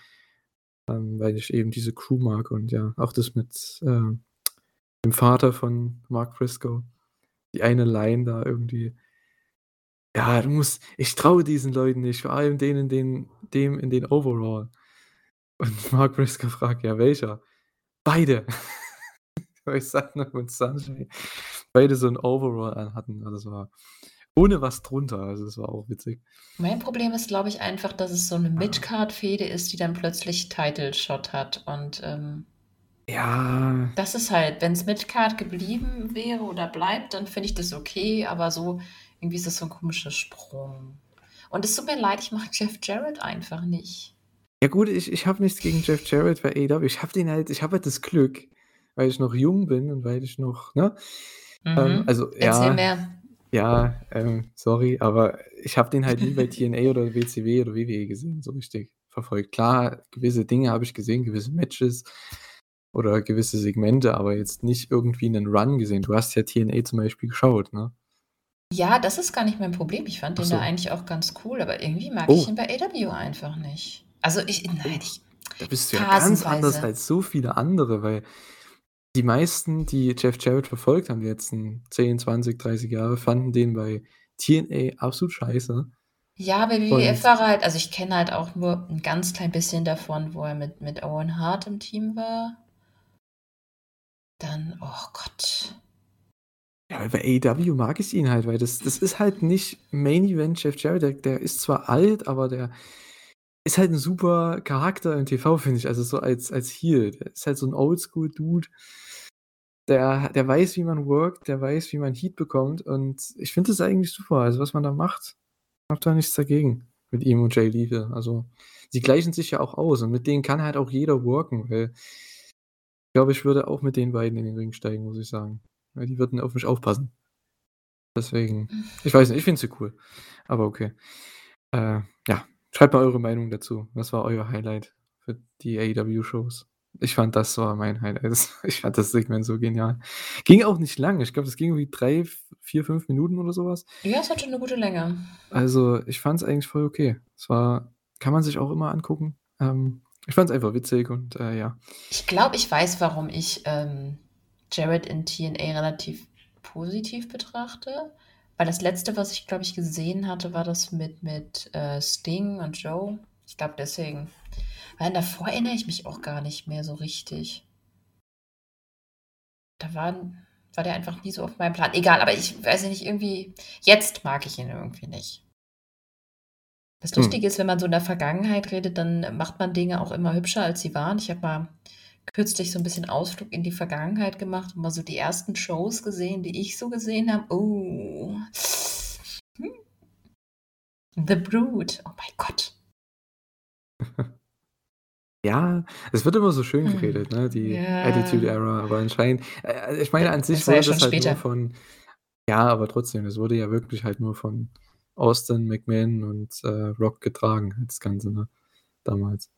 ähm, weil ich eben diese Crew mag und ja, auch das mit, äh, dem Vater von Mark Briscoe. Die eine Line da irgendwie „Ja, du musst ich traue diesen Leuten nicht, vor allem denen den dem in den Overall.“ Und [LAUGHS] Mark Briscoe fragt: „Ja, welcher?“ „Beide.“ [LAUGHS] Weil Satnam und Sanjay beide so 'n Overall anhatten. Also, das war ohne was drunter. Also das war auch witzig. Mein Problem ist, glaube ich, einfach, dass es so eine Midcard-Fehde ist, die dann plötzlich Title-Shot hat. Und ähm, Ja, das ist halt, wenn es Midcard geblieben wäre oder bleibt, dann finde ich das okay, aber so irgendwie ist das so ein komischer Sprung. Und es tut mir leid, ich mag Jeff Jarrett einfach nicht. ja gut, ich, ich habe nichts gegen Jeff Jarrett bei AEW. Ich habe den halt, ich habe halt das Glück, weil ich noch jung bin und weil ich noch, ne? Ähm, Mhm. also Erzähl ja, mehr. ja, ähm, sorry, aber ich habe den halt nie bei TNA oder WCW oder WWE gesehen, so richtig verfolgt. Klar, gewisse Dinge habe ich gesehen, gewisse Matches oder gewisse Segmente, aber jetzt nicht irgendwie einen Run gesehen. Du hast ja TNA zum Beispiel geschaut, ne? Ja, das ist gar nicht mein Problem. Ich fand Ach den da eigentlich auch ganz cool, aber irgendwie mag Oh. ich ihn bei AW einfach nicht. Also ich, nein, ich, Da bist du ja ganz anders als so viele andere, weil die meisten, die Jeff Jarrett verfolgt haben, die letzten 10, 20, 30 Jahre, fanden den bei TNA absolut scheiße. Ja, bei WWF war er halt, also ich kenne halt auch nur ein ganz klein bisschen davon, wo er mit, mit Owen Hart im Team war. Dann, oh Gott. Ja, bei AEW mag ich ihn halt, weil das, das ist halt nicht Main Event Jeff Jarrett, der, der ist zwar alt, aber der ist halt ein super Charakter im TV, finde ich, also so als, als Heel. Der ist halt so ein Oldschool-Dude, der, der weiß, wie man workt, der weiß, wie man Heat bekommt und ich finde das eigentlich super, also was man da macht, habe da nichts dagegen mit ihm und Jay Lethal, also sie gleichen sich ja auch aus und mit denen kann halt auch jeder worken, weil ich glaube, ich würde auch mit den beiden in den Ring steigen, muss ich sagen. Weil die würden auf mich aufpassen. Deswegen, [LAUGHS] ich weiß nicht, ich finde sie cool. Aber okay. Äh, ja, schreibt mal eure Meinung dazu. Was war euer Highlight für die AEW-Shows? Ich fand, das war mein Highlight. [LAUGHS] Ich fand das Segment so genial. Ging auch nicht lang. Ich glaube, es ging irgendwie drei, vier, fünf Minuten oder sowas. Ja, es hatte eine gute Länge. Also, ich fand es eigentlich voll okay. Es war, kann man sich auch immer angucken. Ähm, ich fand es einfach witzig und äh, ja. Ich glaube, ich weiß, warum ich ähm, Jared in TNA relativ positiv betrachte. Weil das letzte, was ich, glaube ich, gesehen hatte, war das mit, mit äh, Sting und Joe. Ich glaube deswegen. Weil davor erinnere ich mich auch gar nicht mehr so richtig. Da war, war der einfach nie so auf meinem Plan. Egal, aber ich weiß nicht, irgendwie. Jetzt mag ich ihn irgendwie nicht. Das Hm. Lustige ist, wenn man so in der Vergangenheit redet, dann macht man Dinge auch immer hübscher, als sie waren. Ich habe mal kürzlich so ein bisschen Ausflug in die Vergangenheit gemacht und mal so die ersten Shows gesehen, die ich so gesehen habe. Oh. Hm. The Brood. Oh mein Gott. [LAUGHS] Ja, es wird immer so schön Hm. geredet, ne? Die Ja. Attitude Era, aber anscheinend, äh, ich meine, an sich Das war ja wurde das halt nur von, ja, aber trotzdem, es wurde ja wirklich halt nur von Austin, McMahon und äh, Rock getragen, das Ganze, ne? Damals.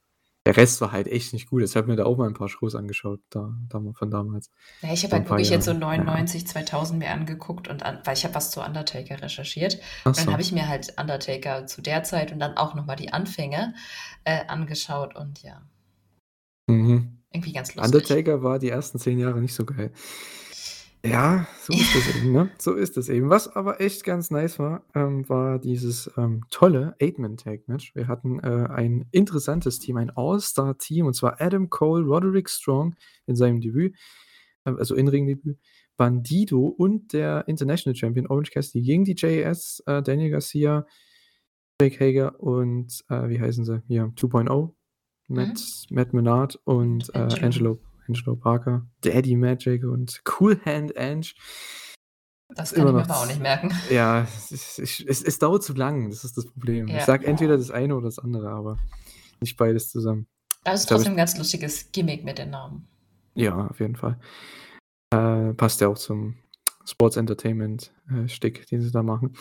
Der Rest war halt echt nicht gut. Ich habe mir da auch mal ein paar Shows angeschaut, da, da von damals. Ja, ich habe halt wirklich jetzt so Jahren. 99, 2000 mir angeguckt und an, weil ich habe was zu Undertaker recherchiert. Ach Und dann so. habe ich mir halt Undertaker zu der Zeit und dann auch nochmal die Anfänge äh, angeschaut und ja, Mhm. irgendwie ganz lustig. Undertaker war die ersten zehn Jahre nicht so geil. Ja, so ist das eben, ne? So ist das eben. Was aber echt ganz nice war, ähm, war dieses ähm, tolle Eight-Man-Tag-Match. Wir hatten äh, ein interessantes Team, ein All-Star-Team, und zwar Adam Cole, Roderick Strong in seinem Debüt, ähm, also In-Ring-Debüt, Bandido und der International Champion Orange Cassidy gegen die JS, äh, Daniel Garcia, Jake Hager und äh, wie heißen sie? Hier, 2.0, Matt, Matt Menard und Und äh, Angelo. Angelo, Parker, Daddy Magic und Cool Hand Ange. Das kann ich mir auch nicht merken. [LAUGHS] Ja, es, ich, es, es dauert zu lang, das ist das Problem. Ja. Ich sage entweder das eine oder das andere, aber nicht beides zusammen. Aber es ist trotzdem ein ganz lustiges Gimmick mit den Namen. Ja, auf jeden Fall. Äh, passt ja auch zum Sports Entertainment äh, Stick, den sie da machen.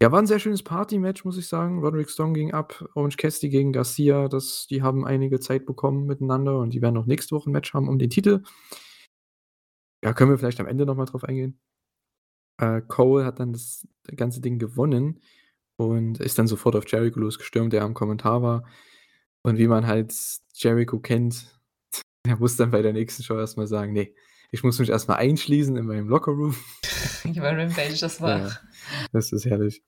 Ja, war ein sehr schönes Party-Match, muss ich sagen. Roderick Strong ging ab, Orange Cassidy gegen Garcia. Das, die haben einige Zeit bekommen miteinander und die werden auch nächste Woche ein Match haben um den Titel. Ja, können wir vielleicht am Ende nochmal drauf eingehen. Äh, Cole hat dann das ganze Ding gewonnen und ist dann sofort auf Jericho losgestürmt, der am Kommentar war. Und wie man halt Jericho kennt, [LAUGHS] er muss dann bei der nächsten Show erstmal sagen, nee, ich muss mich erstmal einschließen in meinem Lockerroom. [LAUGHS] Ich war Rampage, das war. Ja, das ist herrlich.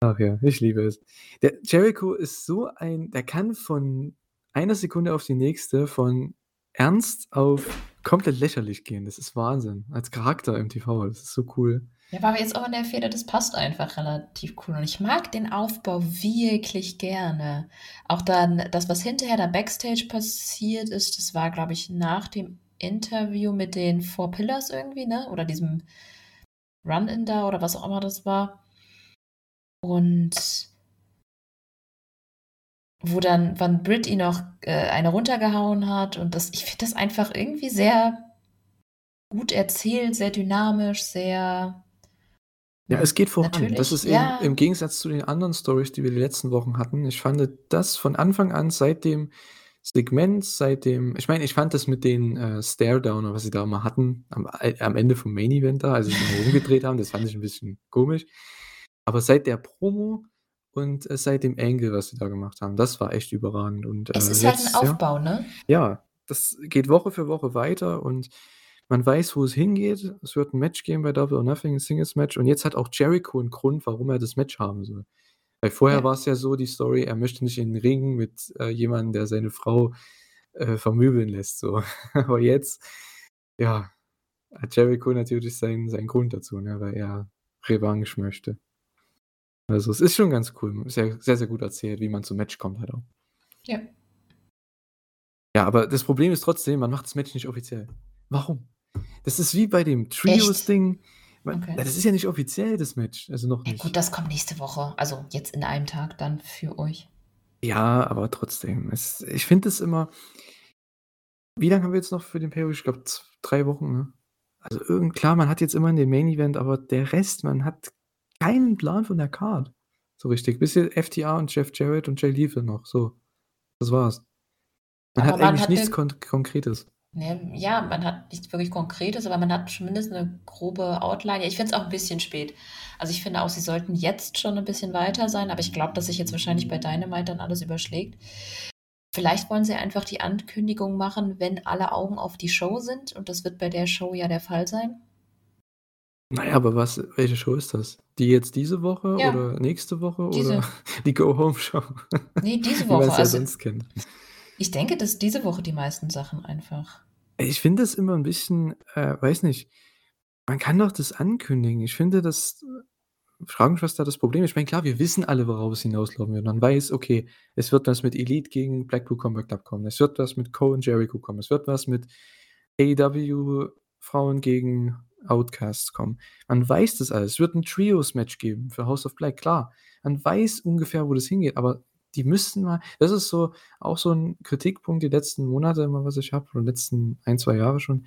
Ach ja, ich liebe es. Der Jericho ist so ein, der kann von einer Sekunde auf die nächste von ernst auf komplett lächerlich gehen. Das ist Wahnsinn. Als Charakter im TV, das ist so cool. Ja, war aber jetzt auch in der Feder, das passt einfach relativ cool. Und ich mag den Aufbau wirklich gerne. Auch dann, das, was hinterher da Backstage passiert ist, das war, glaube ich, nach dem Interview mit den Four Pillars irgendwie, ne? Oder diesem Run-In da oder was auch immer das war. Und wo dann Van Brit ihn noch äh, eine runtergehauen hat. Und das, ich finde das einfach irgendwie sehr gut erzählt, sehr dynamisch, sehr. Ja, es geht voran. Natürlich, Das ist ja. eben im Gegensatz zu den anderen Stories, die wir die letzten Wochen hatten. Ich fand das von Anfang an, seit dem Segment, seit dem, ich meine, ich fand das mit den äh, Stare-Downer, was sie da mal hatten, am, äh, am Ende vom Main Event da, als sie sich mal rumgedreht haben, das fand ich ein bisschen komisch. Aber seit der Promo und äh, seit dem Angle, was sie da gemacht haben, das war echt überragend. Und Es äh, ist halt ein jetzt, ja, Aufbau, ne? ja, das geht Woche für Woche weiter und man weiß, wo es hingeht. Es wird ein Match geben bei Double or Nothing, ein Singles-Match. Und jetzt hat auch Jericho einen Grund, warum er das Match haben soll. Weil vorher Ja. war es ja so, die Story, er möchte nicht in den Ring mit äh, jemandem, der seine Frau äh, vermöbeln lässt. So. [LAUGHS] Aber jetzt, ja, hat Jericho natürlich seinen, seinen Grund dazu, ne, weil er Revanche möchte. Also es ist schon ganz cool. Sehr, sehr, sehr gut erzählt, wie man zum Match kommt halt auch. Ja. Ja, aber das Problem ist trotzdem, man macht das Match nicht offiziell. Warum? Das ist wie bei dem? Trios-Ding. Man- Okay. Das ist ja nicht offiziell, das Match. Also noch Ja, nicht. gut, das kommt nächste Woche. Also jetzt in einem Tag dann für euch. Ja, aber trotzdem. Es, ich finde es immer. Wie lange haben wir jetzt noch für den Pay Ich glaube, drei Wochen, ne? Also irgend, klar, man hat jetzt immer den Main Event, aber der Rest, man hat keinen Plan von der Card. So richtig. Bisschen FTA und Jeff Jarrett und Jay Lethal noch. So. Das war's. Man Aber hat man eigentlich hat nichts Kon Konkretes. Ne, ja, man hat nichts wirklich Konkretes, aber man hat zumindest eine grobe Outline. Ja, ich finde es auch ein bisschen spät. Also ich finde auch, sie sollten jetzt schon ein bisschen weiter sein, aber ich glaube, dass sich jetzt wahrscheinlich bei Dynamite dann alles überschlägt. Vielleicht wollen sie einfach die Ankündigung machen, wenn alle Augen auf die Show sind und das wird bei der Show ja der Fall sein. Naja, aber was, welche Show ist das? Die jetzt diese Woche Ja. oder nächste Woche Diese. oder [LAUGHS] die Go-Home-Show? Nee, diese [LAUGHS] Wie man Woche. es ja Also sonst kennt. ich denke, dass diese Woche die meisten Sachen einfach. Ich finde das immer ein bisschen, äh, weiß nicht, man kann doch das ankündigen. Ich finde das, fragen mich, was da das Problem ist. Ich meine, klar, wir wissen alle, worauf es hinauslaufen wird. Man weiß, okay, es wird was mit Elite gegen Blackpool Combat Club kommen. Es wird was mit Cole und Jericho kommen. Es wird was mit AEW Frauen gegen Outcasts kommen. Man weiß das alles. Es wird ein Trios-Match geben für House of Black, klar. Man weiß ungefähr, wo das hingeht, aber die müssten mal, das ist so auch so ein Kritikpunkt die letzten Monate immer, was ich habe, oder letzten ein, zwei Jahre schon,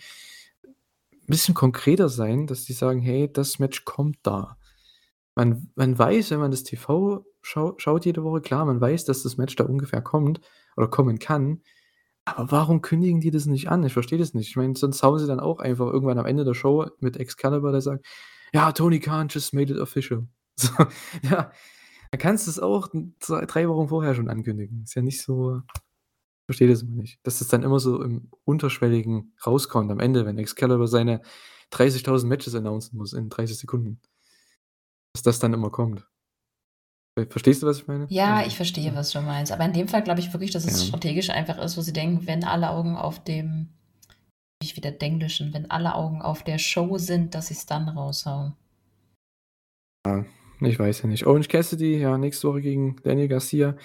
ein bisschen konkreter sein, dass die sagen, hey, das Match kommt da. Man, man weiß, wenn man das TV schau, schaut jede Woche, klar, man weiß, dass das Match da ungefähr kommt oder kommen kann. Aber warum kündigen die das nicht an? Ich verstehe das nicht. Ich meine, sonst hauen sie dann auch einfach irgendwann am Ende der Show mit Excalibur, der sagt, ja, Tony Khan just made it official. [LAUGHS] So, ja, dann kannst du es auch zwei, drei Wochen vorher schon ankündigen. Ist ja nicht so. Ich verstehe das immer nicht. Dass es dann immer so im Unterschwelligen rauskommt am Ende, wenn Excalibur seine 30.000 Matches announcen muss in 30 Sekunden. Dass das dann immer kommt. Verstehst du, was ich meine? Ja, Also, ich verstehe, was du meinst. Aber in dem Fall glaube ich wirklich, dass es Ja. strategisch einfach ist, wo sie denken, wenn alle Augen auf dem, ich wieder Denglischen, wenn alle Augen auf der Show sind, dass sie es dann raushauen. Ja, ich weiß ja nicht. Orange Cassidy, ja, nächste Woche gegen Daniel Garcia.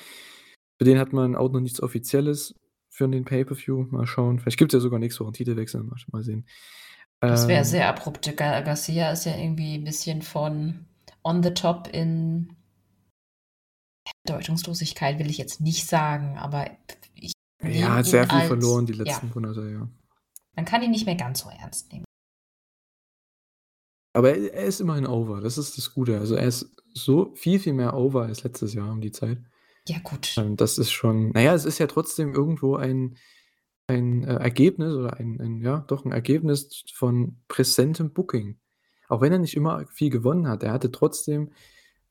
Für den hat man auch noch nichts Offizielles für den Pay-Per-View. Mal schauen. Vielleicht gibt es ja sogar nächste Woche einen Titelwechsel. Mal, sehen. Das wäre Ähm, sehr abrupt. Gar Garcia ist ja irgendwie ein bisschen von on the top in Bedeutungslosigkeit, will ich jetzt nicht sagen, aber ich Ja, hat sehr viel als- verloren die ja, letzten Monate, ja. man kann ihn nicht mehr ganz so ernst nehmen. Aber er, er ist immerhin over. Das ist das Gute. Also er ist so viel, viel mehr over als letztes Jahr um die Zeit. Ja, gut. Ähm, das ist schon, naja, es ist ja trotzdem irgendwo ein, ein äh, Ergebnis oder ein, ein, ja, doch ein Ergebnis von präsentem Booking. Auch wenn er nicht immer viel gewonnen hat, er hatte trotzdem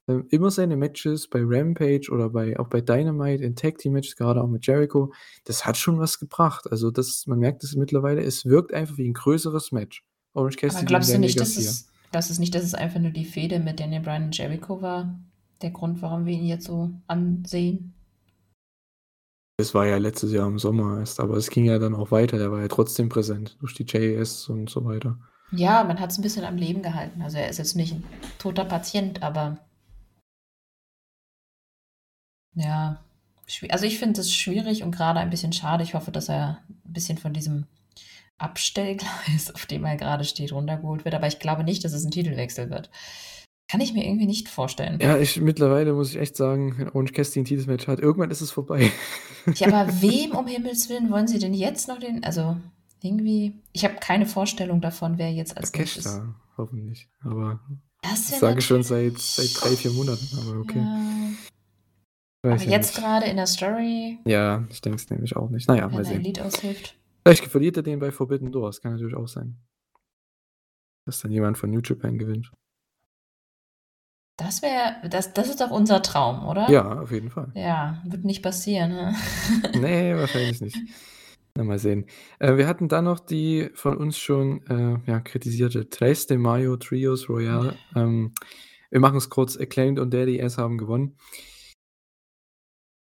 ähm, immer seine Matches bei Rampage oder bei, auch bei Dynamite in Tag Team Matches, gerade auch mit Jericho. Das hat schon was gebracht. Also das, man merkt es mittlerweile, es wirkt einfach wie ein größeres Match. Orange Aber Cassidy glaubst du nicht, dass es, glaubst du nicht, dass es einfach nur die Fehde mit Daniel Bryan und Jericho war? Der Grund, warum wir ihn jetzt so ansehen? Das war ja letztes Jahr im Sommer erst, aber es ging ja dann auch weiter. Der war ja trotzdem präsent durch die JS und so weiter. Ja, man hat es ein bisschen am Leben gehalten. Also er ist jetzt nicht ein toter Patient, aber ja, also ich finde es schwierig und gerade ein bisschen schade. Ich hoffe, dass er ein bisschen von diesem Abstellgleis, auf dem er gerade steht, runtergeholt wird. Aber ich glaube nicht, dass es ein Titelwechsel wird. Kann ich mir irgendwie nicht vorstellen. Ja, ich mittlerweile muss ich echt sagen, wenn Orange Cassidy ein Titelmatch hat, irgendwann ist es vorbei. [LAUGHS] Ja, aber wem [LAUGHS] um Himmels Willen wollen sie denn jetzt noch den, also irgendwie, ich habe keine Vorstellung davon, wer jetzt als Cash ist. Da, hoffentlich. Aber das, das sage ich schon seit, seit drei, vier Monaten, aber okay. Ja. Aber ja jetzt gerade in der Story. Ja, ich denke es nämlich auch nicht. Naja, mal sehen. Lied aushilft. Vielleicht verliert er den bei Forbidden Doors, kann natürlich auch sein. Dass dann jemand von New Japan gewinnt. Das wäre, das, das ist doch unser Traum, oder? Ja, auf jeden Fall. Ja, wird nicht passieren. Ne? [LAUGHS] nee, wahrscheinlich nicht. Na, mal sehen. Äh, wir hatten dann noch die von uns schon äh, ja, kritisierte Tres de Mayo Trios Royale. Ähm, wir machen es kurz. Acclaimed und Daddy S haben gewonnen.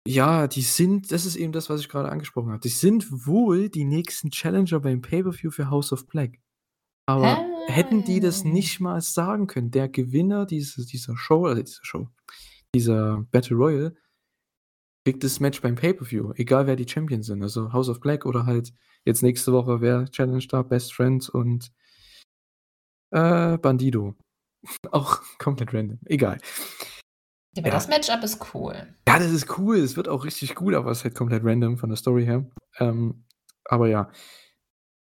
Ja, die sind, das ist eben das, was ich gerade angesprochen habe. Die sind wohl die nächsten Challenger beim Pay-Per-View für House of Black. Aber Hä? hätten die das nicht mal sagen können, der Gewinner dieses, dieser Show, also dieser Show, dieser Battle Royale, kriegt das Match beim Pay-Per-View, egal wer die Champions sind. Also House of Black oder halt jetzt nächste Woche wer Challenge da, Best Friends und äh, Bandido. [LAUGHS] Auch komplett random. Egal. Ja, aber ja. das Matchup ist cool. Ja, das ist cool. Es wird auch richtig gut, aber es ist halt komplett random von der Story her. Ähm, aber ja,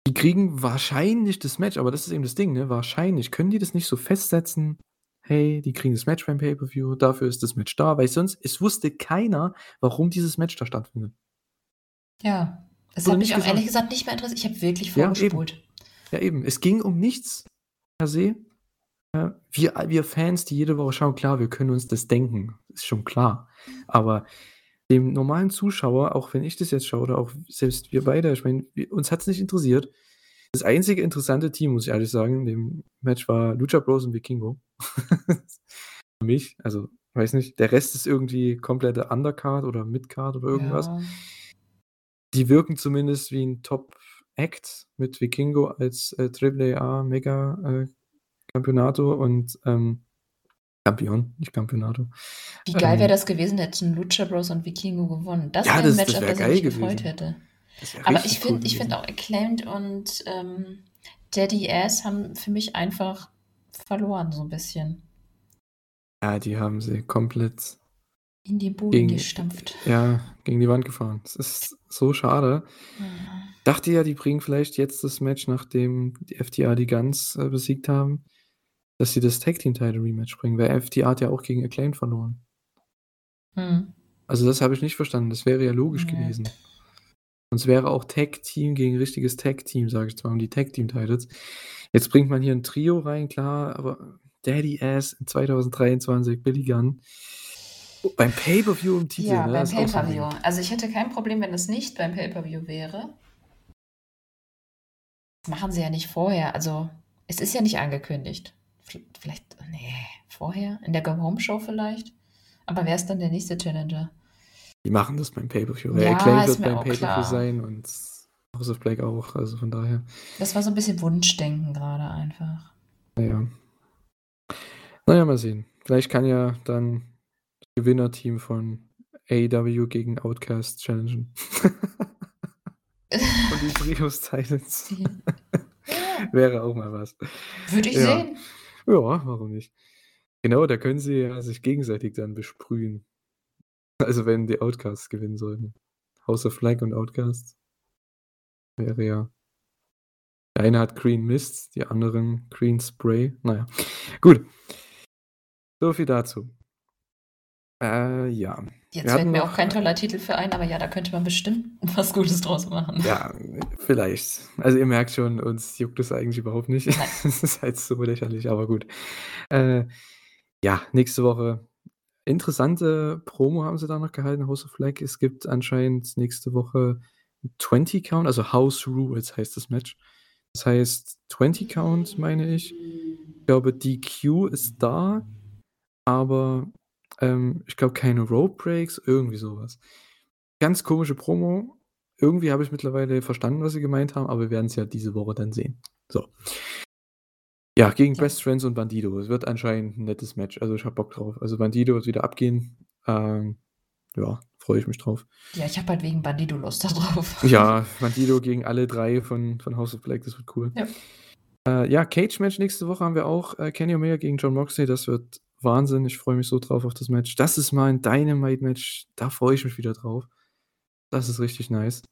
die kriegen wahrscheinlich das Match, aber das ist eben das Ding, ne? Wahrscheinlich können die das nicht so festsetzen. Hey, die kriegen das Match beim Pay-Per-View, dafür ist das Match da, weil sonst, es wusste keiner, warum dieses Match da stattfindet. Ja, es hat mich auch gesagt. ehrlich gesagt nicht mehr interessiert. Ich habe wirklich vorgespult. Ja eben. ja, eben. Es ging um nichts per se. Ja, wir, wir Fans, die jede Woche schauen, klar, wir können uns das denken. Ist schon klar. Aber dem normalen Zuschauer, auch wenn ich das jetzt schaue, oder auch selbst wir beide, ich meine, uns hat es nicht interessiert. Das einzige interessante Team, muss ich ehrlich sagen, in dem Match war Lucha Bros und Vikingo. [LAUGHS] Für mich, also, weiß nicht, der Rest ist irgendwie komplette Undercard oder Midcard oder irgendwas. Ja. Die wirken zumindest wie ein Top-Act mit Vikingo als äh, AAA Mega äh, Campeonato und ähm, Campion, nicht Campeonato. Wie geil ähm, wäre das gewesen, hätten Lucha Bros und Vikingo gewonnen. Das ja, wäre ein Matchup, das, das ich mich gefreut hätte. Aber ich finde cool find auch Acclaimed und ähm, Daddy Ass haben für mich einfach verloren, so ein bisschen. Ja, die haben sie komplett in die Boden gestampft. Ja, gegen die Wand gefahren. Es ist so schade. Mhm. Dachte ja, die bringen vielleicht jetzt das Match, nachdem die FTA die Guns äh, besiegt haben dass sie das Tag Team Title Rematch bringen, weil FTA hat ja auch gegen Acclaim verloren. Hm. Also das habe ich nicht verstanden. Das wäre ja logisch nee. gewesen. Und es wäre auch Tag Team gegen richtiges Tag Team, sage ich zwar, um die Tag Team Titles. Jetzt bringt man hier ein Trio rein, klar, aber Daddy Ass 2023, Billy Gunn. Beim Pay-Per-View im Titel. Ja, ne? beim Pay-Per-View. Also ich hätte kein Problem, wenn es nicht beim Pay-Per-View wäre. Das machen sie ja nicht vorher. Also es ist ja nicht angekündigt. Vielleicht, nee, vorher? In der Go-Home-Show vielleicht? Aber wer ist dann der nächste Challenger? Die machen das beim Pay-Per-View. Ja, Clay wird beim Pay-Per-View sein und House of Black auch, also von daher. Das war so ein bisschen Wunschdenken gerade einfach. Naja. Naja, mal sehen. Vielleicht kann ja dann das Gewinnerteam von AEW gegen Outcast challengen. [LAUGHS] und die Trios Titans. Wäre auch mal was. Würde ich ja. sehen. Ja, warum nicht? Genau, da können sie ja sich gegenseitig dann besprühen. Also wenn die Outcasts gewinnen sollten. House of Flag und Outcasts. Wäre ja. Der eine hat Green Mist, die anderen Green Spray. Naja, gut. So viel dazu. Äh, ja. Jetzt fällt mir auch kein toller Titel für ein, aber ja, da könnte man bestimmt [LAUGHS] was Gutes draus machen. Ja, vielleicht. Also ihr merkt schon, uns juckt es eigentlich überhaupt nicht. [LAUGHS] Es ist halt so lächerlich, aber gut. Äh, ja, nächste Woche. Interessante Promo haben sie da noch gehalten, House of Flag. Es gibt anscheinend nächste Woche 20 Count, also House Rules heißt das Match. Das heißt 20 Count, meine ich. Ich glaube, DQ ist da, aber ähm, ich glaube keine Rope Breaks, irgendwie sowas. ganz komische Promo. Irgendwie habe ich mittlerweile verstanden, was sie gemeint haben, aber wir werden es ja diese Woche dann sehen. So. Ja, gegen Ja. Best Friends und Bandido. Es wird anscheinend ein nettes Match. Also ich habe Bock drauf. Also Bandido wird wieder abgehen. Ähm, ja, freue ich mich drauf. Ja, ich habe halt wegen Bandido Lust da drauf. [LAUGHS] Ja, Bandido gegen alle drei von, von House of Black, das wird cool. Ja. Äh, ja, Cage-Match nächste Woche haben wir auch. Äh, Kenny Omega gegen John Moxley, das wird Wahnsinn. Ich freue mich so drauf auf das Match. Das ist mal ein Dynamite-Match, da freue ich mich wieder drauf. Das ist richtig nice.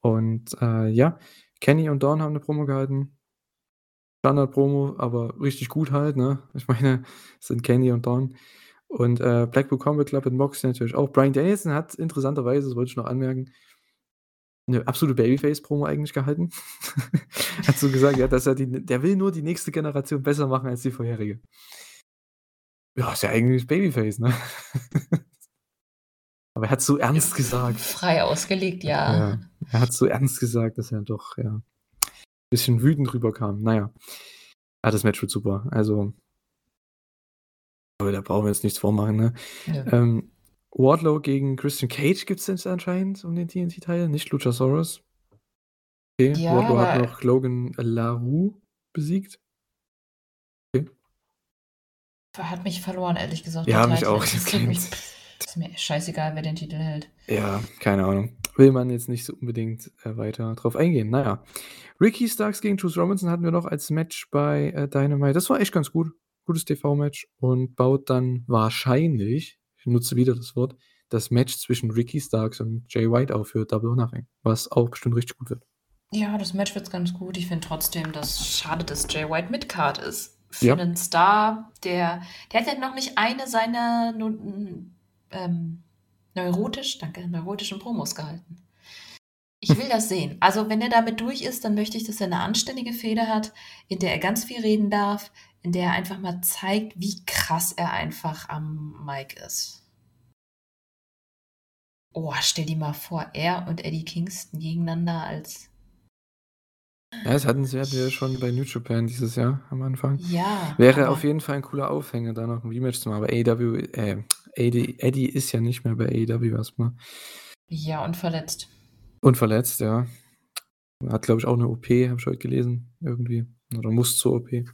Und äh, ja, Kenny und Dawn haben eine Promo gehalten. Standard-Promo, aber richtig gut halt, ne? Ich meine, es sind Kenny und Dawn. Und äh, Blackpool Combat Club und Moxley natürlich auch. Brian Danielson hat interessanterweise, das wollte ich noch anmerken, eine absolute Babyface-Promo eigentlich gehalten. [LAUGHS] hat so gesagt, ja, dass er die, der will nur die nächste Generation besser machen als die vorherige. Ja, ist ja eigentlich Babyface, ne? [LAUGHS] Aber er hat so ernst gesagt. Frei ausgelegt, ja. Ja, er hat so ernst gesagt, dass er doch, ja, ein bisschen wütend rüberkam. Naja. Ah, das Match wird super. Also, aber da brauchen wir jetzt nichts vormachen, ne? Nö. Ähm, Wardlow gegen Christian Cage gibt es jetzt anscheinend um den TNT-Teil, nicht Luchasaurus. Okay, Ja, Wardlow hat noch Logan LaRue besiegt. Hat mich verloren, ehrlich gesagt. Ja, mich Titel. auch. Das mich. Ist mir scheißegal, wer den Titel hält. Ja, keine Ahnung. Will man jetzt nicht so unbedingt äh, weiter drauf eingehen. Naja. Ricky Starks gegen Juice Robinson hatten wir noch als Match bei äh, Dynamite. Das war echt ganz gut. Gutes TV-Match und baut dann wahrscheinlich, ich nutze wieder das Wort, das Match zwischen Ricky Starks und Jay White auf für Double or Nothing. Was auch bestimmt richtig gut wird. Ja, das Match wird ganz gut. Ich finde trotzdem, dass schade, dass Jay White Midcard ist. Für Ja. einen Star, der, der hat ja noch nicht eine seiner ähm, neurotisch, danke, neurotischen Promos gehalten. Ich will das sehen. Also, wenn er damit durch ist, dann möchte ich, dass er eine anständige Feder hat, in der er ganz viel reden darf, in der er einfach mal zeigt, wie krass er einfach am Mic ist. Oh, stell dir mal vor, er und Eddie Kingston gegeneinander als Ja, das hatten sie hatten wir schon bei New Japan dieses Jahr am Anfang. Ja. Wäre auf jeden Fall ein cooler Aufhänger, da noch ein Rematch zu machen. Aber AEW, äh, Eddie, Eddie ist ja nicht mehr bei AEW erstmal. Ja, und verletzt. Und verletzt, ja. Hat, glaube ich, auch eine OP, habe ich heute gelesen, irgendwie. Oder muss zur OP. Äh,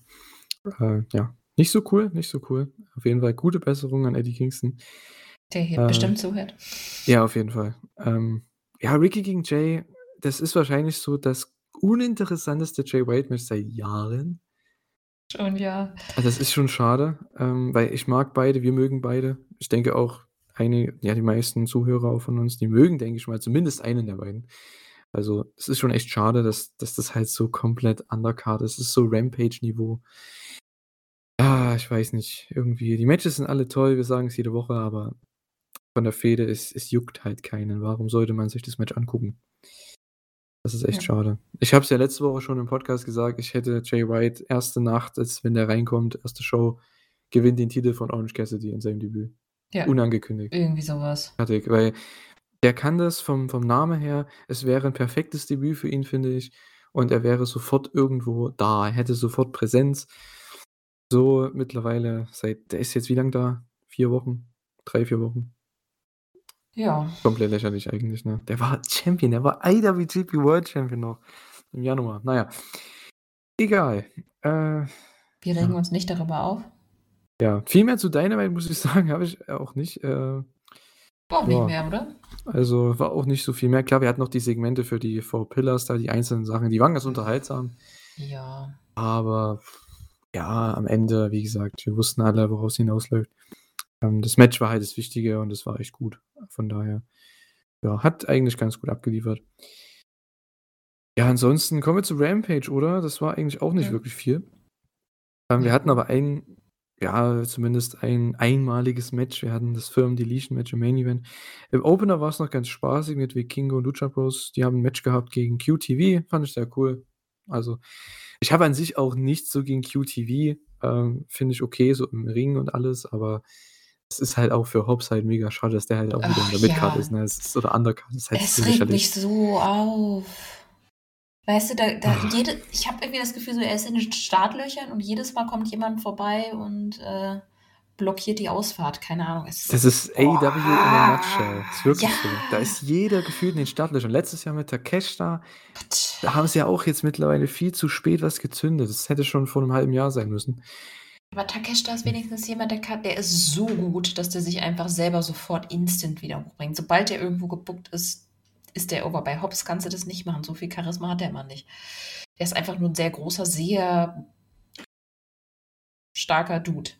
ja, nicht so cool, nicht so cool. Auf jeden Fall gute Besserung an Eddie Kingston. Der hier Äh, bestimmt zuhört. Ja, auf jeden Fall. Ähm, ja, Ricky gegen Jay, das ist wahrscheinlich so das uninteressanteste Jay White-Match seit Jahren. Schon, ja. Also das ist schon schade, ähm, weil ich mag beide, wir mögen beide. Ich denke auch einige, ja, die meisten Zuhörer auch von uns, die mögen, denke ich mal, zumindest einen der beiden. Also es ist schon echt schade, dass, dass das halt so komplett undercard ist. Es ist so Rampage-Niveau. Ah, ich weiß nicht. Irgendwie, die Matches sind alle toll, wir sagen es jede Woche, aber von der Fehde, es, es juckt halt keinen. Warum sollte man sich das Match angucken? Das ist echt Ja. schade. Ich habe es ja letzte Woche schon im Podcast gesagt, ich hätte Jay White erste Nacht, als wenn der reinkommt, erste Show, gewinnt den Titel von Orange Cassidy in seinem Debüt. Ja, Unangekündigt. irgendwie sowas. Fertig, weil der kann das vom, vom Namen her, es wäre ein perfektes Debüt für ihn, finde ich. Und er wäre sofort irgendwo da, er hätte sofort Präsenz. So mittlerweile, seit, der ist jetzt wie lange da? Vier Wochen? Drei, vier Wochen? Ja. Komplett lächerlich eigentlich, ne? Der war Champion, der war IWGP World Champion noch im Januar. Naja, egal. Äh, Wir regen Ja. uns nicht darüber auf. ja, viel mehr zu Dynamite muss ich sagen, [LAUGHS] habe ich auch nicht. Äh, Ja. nicht mehr, oder? Also war auch nicht so viel mehr. Klar, wir hatten noch die Segmente für die Four Pillars, da die einzelnen Sachen, die waren ganz unterhaltsam. Ja. Aber ja, am Ende, wie gesagt, wir wussten alle, woraus es hinausläuft. Ähm, das Match war halt das Wichtige und es war echt gut. Von daher, ja, hat eigentlich ganz gut abgeliefert. Ja, ansonsten kommen wir zu Rampage, oder? Das war eigentlich auch nicht Mhm. wirklich viel. Ähm, wir Ja. hatten aber ein, ja, zumindest ein einmaliges Match. Wir hatten das Firmen Deletion Match im Main Event. Im Opener war es noch ganz spaßig mit Vikingo und Lucha Bros. Die haben ein Match gehabt gegen QTV. Fand ich sehr cool. Also, ich habe an sich auch nichts so gegen QTV. Ähm, Finde ich okay, so im Ring und alles, aber es ist halt auch für Hobbs halt mega schade, dass der halt auch wieder Ach, in der Midcard ja. ist, ne? Es ist, oder Undercard. Das ist halt Es regt mich so auf. Weißt du, da, da Ach. jede, ich habe irgendwie das Gefühl, so er ist in den Startlöchern und jedes Mal kommt jemand vorbei und äh, blockiert die Ausfahrt, keine Ahnung. Es Das ist AEW in a nutshell. Ist wirklich so. Da Ja. ist jeder gefühlt in den Startlöchern. Letztes Jahr mit Takesh da, da haben sie ja auch jetzt mittlerweile viel zu spät was gezündet. Das hätte schon vor 'nem halben Jahr sein müssen. Aber Takeshita ist wenigstens jemand, der kann der ist so gut, dass der sich einfach selber sofort instant wieder hochbringt. Sobald der irgendwo gebuckt ist, ist der over. Bei Hobbs kannst du das nicht machen. So viel Charisma hat der Mann nicht. Der ist einfach nur 'n sehr großer, sehr starker Dude.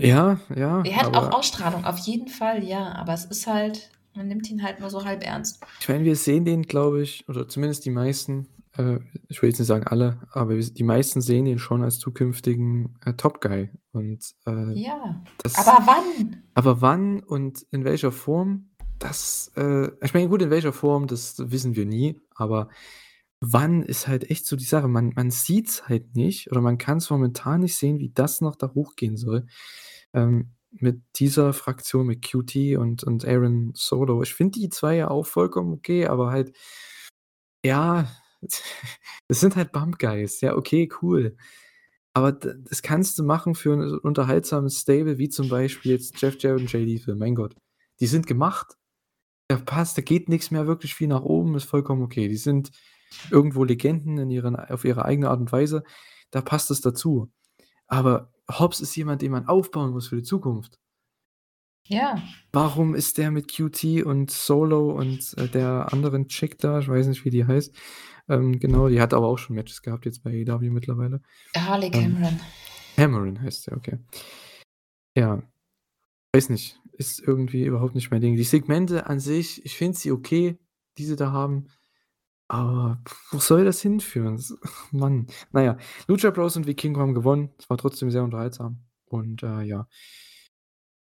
Ja, ja, Er hat auch Ausstrahlung, auf jeden Fall, ja, aber es ist halt man nimmt ihn halt nur so halb ernst. Ich meine, wir sehen den, glaube ich oder zumindest die meisten, äh, ich will jetzt nicht sagen alle, aber die meisten sehen ihn schon als zukünftigen, äh, Top Guy und, äh, Ja, das aber wann? aber wann und in welcher Form, das, äh ich meine, gut, in welcher Form, das wissen wir nie, aber wann ist halt echt so die Sache. Man man sieht's halt nicht oder man kann's momentan nicht sehen, wie das noch da hochgehen soll, ähm, mit dieser Fraktion mit QT und und Aaron Solo. Ich finde die 2 ja auch vollkommen okay, aber halt ja, [LAUGHS] das sind halt Bump Guys. Ja, okay, cool. Aber das kannst du machen für 'n unterhaltsames Stable, wie zum Beispiel jetzt Jeff Jarrett und Jay Lethal. Mein Gott, die sind gemacht. Da passt da geht nix mehr wirklich viel nach oben, ist vollkommen okay. Die sind irgendwo Legenden in ihren auf ihre eigene Art und Weise. Da passt es dazu. Aber Hobbs ist jemand, den man aufbauen muss für die Zukunft. Ja. Warum ist der mit QT und Solo und, äh, der anderen Chick da, ich weiß nicht, wie die heißt, ähm, genau, die hat aber auch schon Matches gehabt jetzt bei AEW mittlerweile. Harley Ähm, Cameron. Cameron heißt sie, okay. Ja. Weiß nicht, ist irgendwie überhaupt nicht mein Ding. Die Segmente an sich, ich finde sie okay, die sie da haben, aber wo soll das hinführen? Das [LAUGHS] Mann. Na ja, Lucha Bros und Vikingo haben gewonnen. Es war trotzdem sehr unterhaltsam und, äh, ja.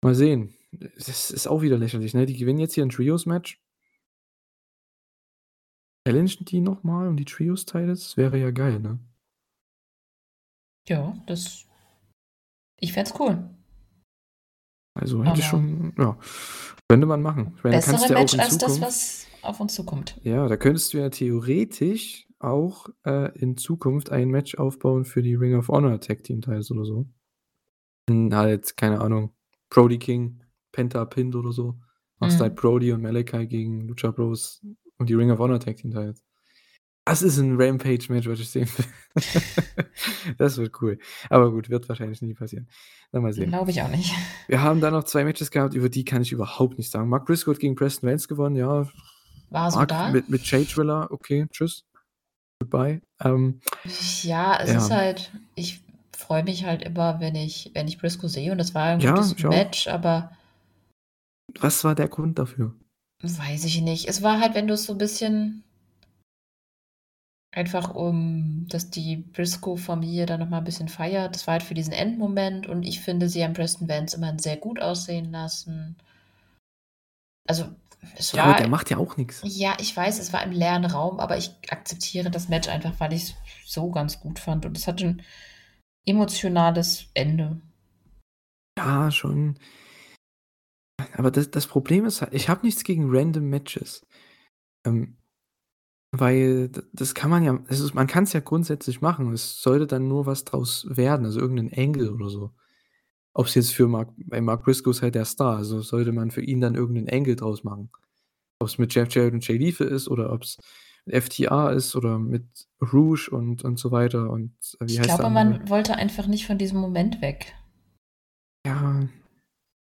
Mal sehen. Das ist auch wieder lächerlich, ne? Die gewinnen jetzt hier 'n Trios-Match. Challengen die noch mal um die Trios-Titles? Wäre ja geil, ne? Ja, das ich fände es cool. Also, hätte ich schon ja, könnte man machen. Ich meine, bessere ja Match in als das, Zukunft was auf uns zukommt. ja, da könntest du ja theoretisch auch, äh, in Zukunft ein Match aufbauen für die Ring of Honor Tag Team Titles oder so. Wenn halt, keine Ahnung, Brody King, Penta pinnt oder so. Machst halt Mhm. Brody und Malachi gegen Lucha Bros und die Ring of Honor Tag Team Titles. Das ist 'n Rampage-Match, was ich sehen will. [LAUGHS] Das wird cool. Aber gut, wird wahrscheinlich nie passieren. Na, mal sehen. Glaube ich auch nicht. Wir haben dann noch 2 Matches gehabt, über die kann ich überhaupt nichts sagen. Mark Briscoe gegen Preston Vance gewonnen, ja. War so Mark da? mit mit Jay Driller, okay, tschüss. Goodbye. Ähm, Ja, es ist ja. halt ich freue mich halt immer, wenn ich wenn ich Briscoe sehe und das war ein Ja, gutes ich auch. Match, aber Was war der Grund dafür? weiß ich nicht. Es war halt, wenn du's so 'n bisschen einfach um dass die Briscoe-Familie da noch mal 'n bisschen feiert. Das war halt für diesen Endmoment und ich finde, sie haben Preston Vance immerhin sehr gut aussehen lassen. Also, es Ja, war der macht ja auch nix. ja, ich weiß, es war im leeren Raum, aber ich akzeptiere das Match einfach, weil ich's so ganz gut fand und es hatte 'n emotionales Ende. Ja, schon. Aber das das Problem ist halt, ich habe nichts gegen random Matches. Ähm, weil das kann man ja es ist man kann's ja grundsätzlich machen. Es sollte dann nur was draus werden, also irgend 'nen Angle oder so. Ob's jetzt für Mark bei Mark Briscoe ist halt der Star, also sollte man für ihn dann irgend 'nen Angle draus machen. Ob's mit Jeff Jarrett und Jay Lethal ist oder ob's FTR ist oder mit Rouge und und so weiter und, äh, wie Ich heißt glaube, man wollte einfach nicht von diesem Moment weg. Ja,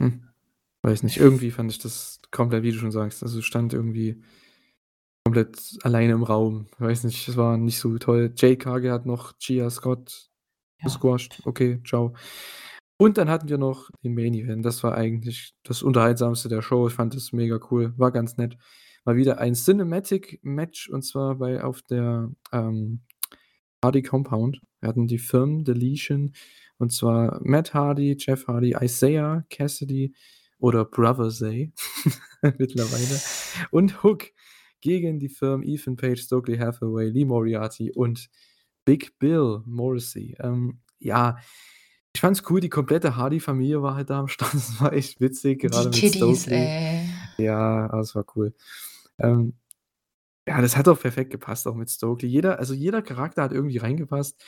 hm, weiß nicht. Irgendwie fand ich das komplett, wie du schon sagst also, stand irgendwie komplett alleine im Raum. Weiß nicht, es war nicht so toll. Jade Cargill hat noch Gia Scott Ja. gesquasht. Okay, tschau. Und dann hatten wir noch den Main Event. Das war eigentlich das Unterhaltsamste der Show. Ich fand das mega cool, war ganz nett. Mal wieder ein Cinematic Match und zwar bei auf der, ähm, Hardy Compound. Wir hatten die Firmen Deletion und zwar Matt Hardy, Jeff Hardy, Isaiah Cassidy oder Brother Zay [LAUGHS] mittlerweile und Hook gegen die Firmen Ethan Page, Stokely Hathaway, Lee Moriarty und Big Bill Morrissey. Ähm, ja, ich fand's cool, die komplette Hardy-Familie war halt da am Start. [LAUGHS] Das war echt witzig, Die gerade mit Kiddies, Stokely. ey. Ja, das war cool. Ähm, ja, das hat auch perfekt gepasst, auch mit Stokely. Jeder also, jeder Charakter hat irgendwie reingepasst.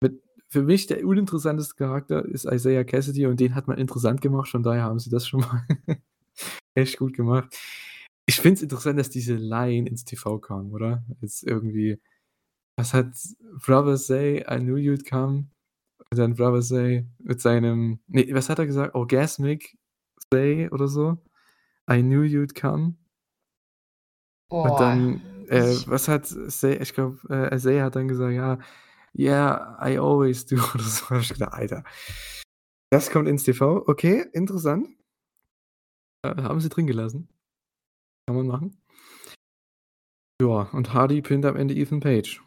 Mit für mich der uninteressanteste Charakter ist Isaiah Cassidy und den hat man interessant gemacht, von daher haben sie das schon mal [LAUGHS] echt gut gemacht. Ich finde es interessant, dass diese Line ins TV kam, oder? Jetzt irgendwie was hat Brother Say, I knew you'd come? Und dann Brother Say mit seinem ne, was hat er gesagt? Orgasmic Say oder so? I knew you'd come. Und dann, äh, was hat Say ich glaube, äh, Say hat dann gesagt, ja, yeah, I always do [LAUGHS] oder so. Habe ich gedacht: „Alter, das kommt ins TV. Okay, interessant.“ Äh, haben sie drin gelassen. Kann man machen. Ja, und Hardy pinnt am Ende Ethan Page.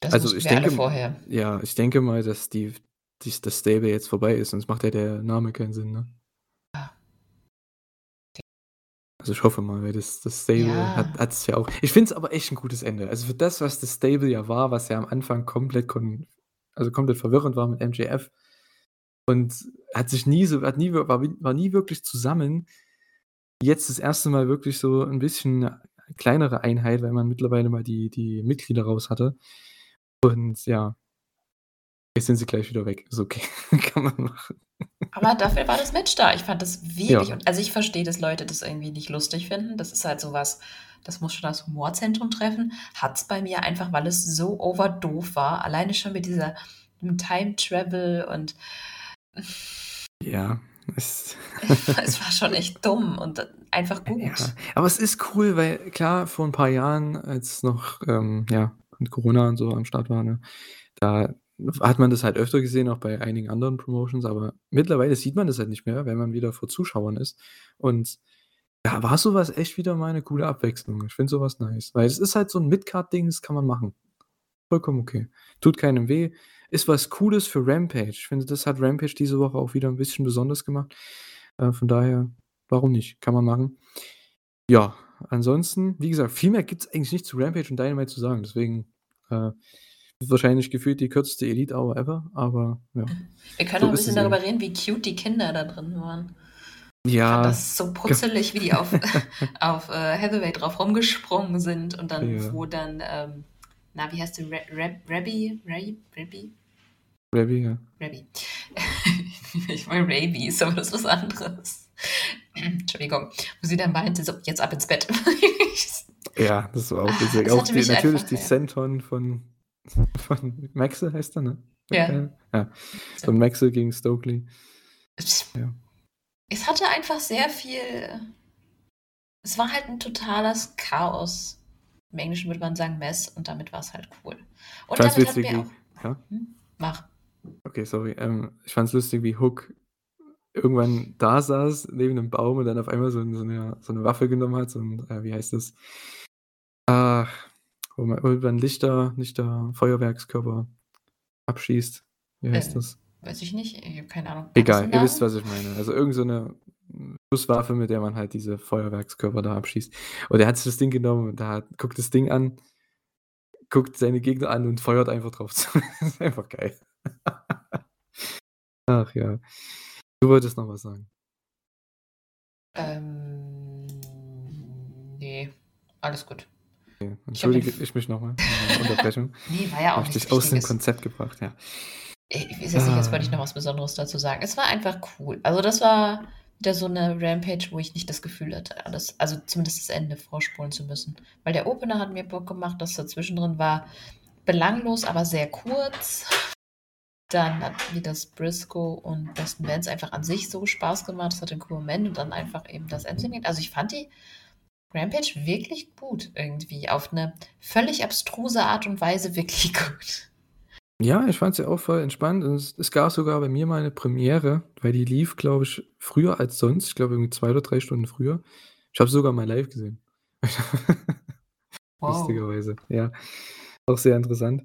Das Also, ich denke vorher. ja, ich denke mal, dass die dies das Stable jetzt vorbei ist, sonst macht ja der Name keinen Sinn, ne? Ja. Also, ich hoffe mal, weil das das Stable Ja. hat hat's ja auch ich finde es aber echt 'n gutes Ende. Also, für das, was das Stable ja war, was ja am Anfang komplett kon also, komplett verwirrend war mit MJF und hat sich nie so hat nie war war nie wirklich zusammen. Jetzt das erste Mal wirklich so 'n bisschen kleinere Einheit, weil man mittlerweile mal die die Mitglieder raus hatte. Und ja. Jetzt sind sie gleich wieder weg. Ist okay. [LAUGHS] Kann man machen. Aber dafür war das Match da. Ich fand das Ja. wirklich und also, ich verstehe, dass Leute das irgendwie nicht lustig finden. Das ist halt so was das muss schon das Humorzentrum treffen. Hat's bei mir einfach, weil es so overdoof war. Alleine schon mit dieser Time Travel und Ja, es [LAUGHS] es war schon echt dumm und einfach gut. Ja, aber es ist cool, weil klar, vor 'n paar Jahren, als noch, ähm, ja, mit Corona und so am Start war, ne, da hat man das halt öfter gesehen, auch bei einigen anderen Promotions, aber mittlerweile sieht man das halt nicht mehr, wenn man wieder vor Zuschauern ist. Und da war so was echt wieder mal 'ne coole Abwechslung. Ich finde so was nice, weil es ist halt so 'n Midcard-Ding, das kann man machen. Vollkommen okay. Tut keinem weh. Ist was Cooles für Rampage. Ich finde, das hat Rampage diese Woche auch wieder 'n bisschen besonders gemacht. Äh, von daher, warum nicht? Kann man machen. Ja, ansonsten, wie gesagt, viel mehr gibt's eigentlich nicht zu Rampage und Dynamite zu sagen. Deswegen, äh, wahrscheinlich gefühlt die kürzeste Elite Hour ever, aber ja. Wir können So auch 'n ist bisschen darüber reden, wie cute die Kinder da drin waren. Ich Ja. fand das so putzelig, wie die [LAUGHS] auf auf, äh, Hathaway drauf rumgesprungen sind und dann Ja. wo dann, ähm na, wie heißt sie? Ra Rab Rabby? Ray Rabby? Rabby, ja. Rabby. [LAUGHS] Ich meine Rabies, aber das ist was anderes. Entschuldigung. Wo sie dann meinte, so: „Jetzt ab ins Bett.“ [LAUGHS] Ja, das war auch Ah, witzig. das Auch die natürlich einfach die ja. Senton von von Maxel heißt er, ne? Ja. Ja. Von Maxel gegen Stokely. Ja. Es hatte einfach sehr viel es war halt 'n totales Chaos. Im Englischen würde man sagen Mess und damit war's halt cool. Und Fand's damit witzig, wir wie auch ja? hm, mach. Okay, sorry. Ähm, ich fand's lustig, wie Hook irgendwann da saß neben 'nem Baum und dann auf einmal so so 'ne so 'ne Waffe genommen hat, 'n äh, wie heißt das? Ach, wo man wo man Lichter Lichter Feuerwerkskörper abschießt. Wie heißt Ähm, das? weiß ich nicht. Ich habe keine Ahnung. Egal, ihr wisst, was ich meine. Also irgend so 'ne Schusswaffe, mit der man halt diese Feuerwerkskörper da abschießt. Und er hat sich das Ding genommen und da guckt das Ding an, guckt seine Gegner an und feuert einfach drauf [LAUGHS] zu. Das ist einfach geil. [LAUGHS] Ach ja. Du wolltest noch was sagen. Ähm, ne, alles gut. Okay, Ich entschuldige den ich mich noch mal für meine [LAUGHS] Unterbrechung. Ne, war ja auch Habe ich nichts dich aus dem. Konzept gebracht, ja. Ich weiß jetzt nicht, jetzt wollte ich noch Ah. was Besonderes dazu sagen. Es war einfach cool. Also, das war wieder so 'ne Rampage, wo ich nicht das Gefühl hatte, alles also, zumindest das Ende vorspulen zu müssen. Weil der Opener hat mir Bock gemacht, das dazwischen drin war belanglos, aber sehr kurz. Dann hat mir das Briscoe und Best in Bands einfach an sich so Spaß gemacht. Es hatte 'n coolen Moment und dann einfach eben das Ending. Also, ich fand die Rampage wirklich gut irgendwie auf 'ne völlig abstruse Art und Weise wirklich [LAUGHS] gut. Ja, ich fand sie auch voll entspannt und es es gab sogar bei mir mal 'ne Premiere, weil die lief, glaube ich, früher als sonst. Ich glaube irgendwie 2 oder 3 Stunden früher. Ich habe sogar mal live gesehen. [LAUGHS] Wow. Lustigerweise, ja. Auch sehr interessant.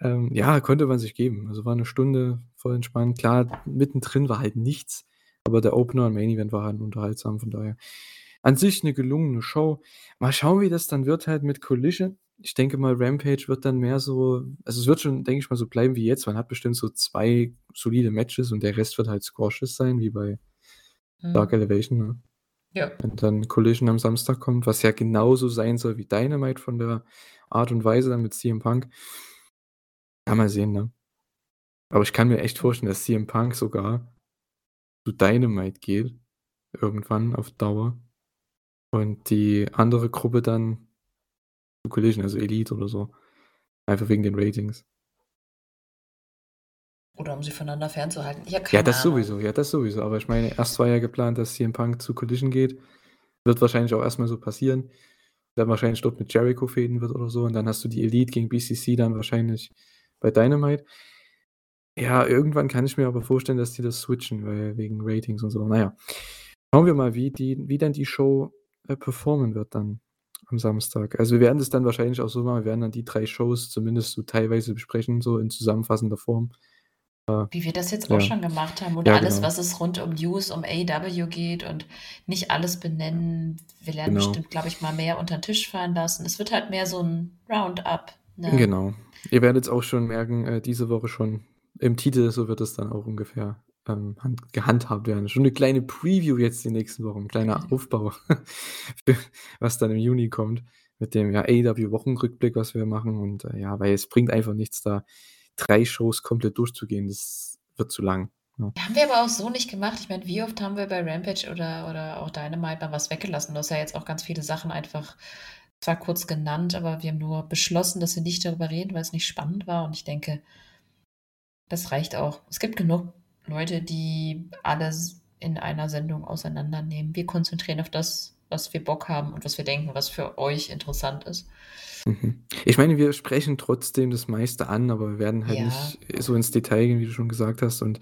Ähm, ja, konnte man sich geben. Also, war 'ne Stunde voll entspannt. Klar, mittendrin war halt nichts, aber der Opener und Main Event war halt unterhaltsam, von daher an sich 'ne gelungene Show. Mal schauen, wie das dann wird halt mit Collision. Ich denke mal, Rampage wird dann mehr so also, es wird schon, denke ich mal, so bleiben wie jetzt. Man hat bestimmt so 2 solide Matches und der Rest wird halt Squashes sein, wie bei Dark Mhm. Elevation, ne? Ja. Wenn dann Collision am Samstag kommt, was ja genauso sein soll wie Dynamite von der Art und Weise dann mit CM Punk. Ja, mal sehen, ne? Aber ich kann mir echt vorstellen, dass CM Punk sogar zu Dynamite geht, irgendwann auf Dauer. Und die andere Gruppe dann zu Collision, also Elite oder so. Einfach wegen den Ratings. Oder um sie voneinander fernzuhalten. Ich habe Ja, keine das Ahnung. sowieso, ja, das sowieso. Aber ich meine, erst war ja geplant, dass CM Punk zu Collision geht. Wird wahrscheinlich auch erstmal so passieren. Dann wahrscheinlich dort mit Jericho fäden wird oder so. Und dann hast du die Elite gegen BCC dann wahrscheinlich bei Dynamite. Ja, irgendwann kann ich mir aber vorstellen, dass die das switchen, weil wegen Ratings und so. Naja, schauen wir mal, wie, die, wie dann die Show äh, performen wird dann am Samstag. Also wir werden das dann wahrscheinlich auch so machen, wir werden dann die drei Shows zumindest so teilweise besprechen, so in zusammenfassender Form. Wie wir das jetzt Ja. auch schon gemacht haben und Ja, alles, genau. was es rund um News, um AW geht und nicht alles benennen. Wir lernen Genau. bestimmt, glaube ich, mal mehr unter den Tisch fallen lassen. Es wird halt mehr so ein Roundup. Ne? Genau. Ihr werdet es auch schon merken, äh, diese Woche schon im Titel, so wird es dann auch ungefähr ähm, hand- gehandhabt werden. Schon eine kleine Preview jetzt die nächsten Wochen, ein kleiner Aufbau, für, [LAUGHS] was dann im Juni kommt, mit dem ja, AW-Wochenrückblick, was wir machen. Und äh, ja, weil es bringt einfach nichts, da drei Shows komplett durchzugehen. Das wird zu lang. Ja. Haben wir aber auch so nicht gemacht. Ich meine, wie oft haben wir bei Rampage oder, oder auch Dynamite mal was weggelassen? Du hast ja jetzt auch ganz viele Sachen einfach zwar kurz genannt, aber wir haben nur beschlossen, dass wir nicht darüber reden, weil es nicht spannend war. Und ich denke, das reicht auch. Es gibt genug Leute, die alles in einer Sendung auseinandernehmen. Wir konzentrieren auf das, was wir Bock haben und was wir denken, was für euch interessant ist. Mhm. Ich meine, wir sprechen trotzdem das meiste an, aber wir werden halt Ja. nicht so ins Detail gehen, wie du schon gesagt hast. Und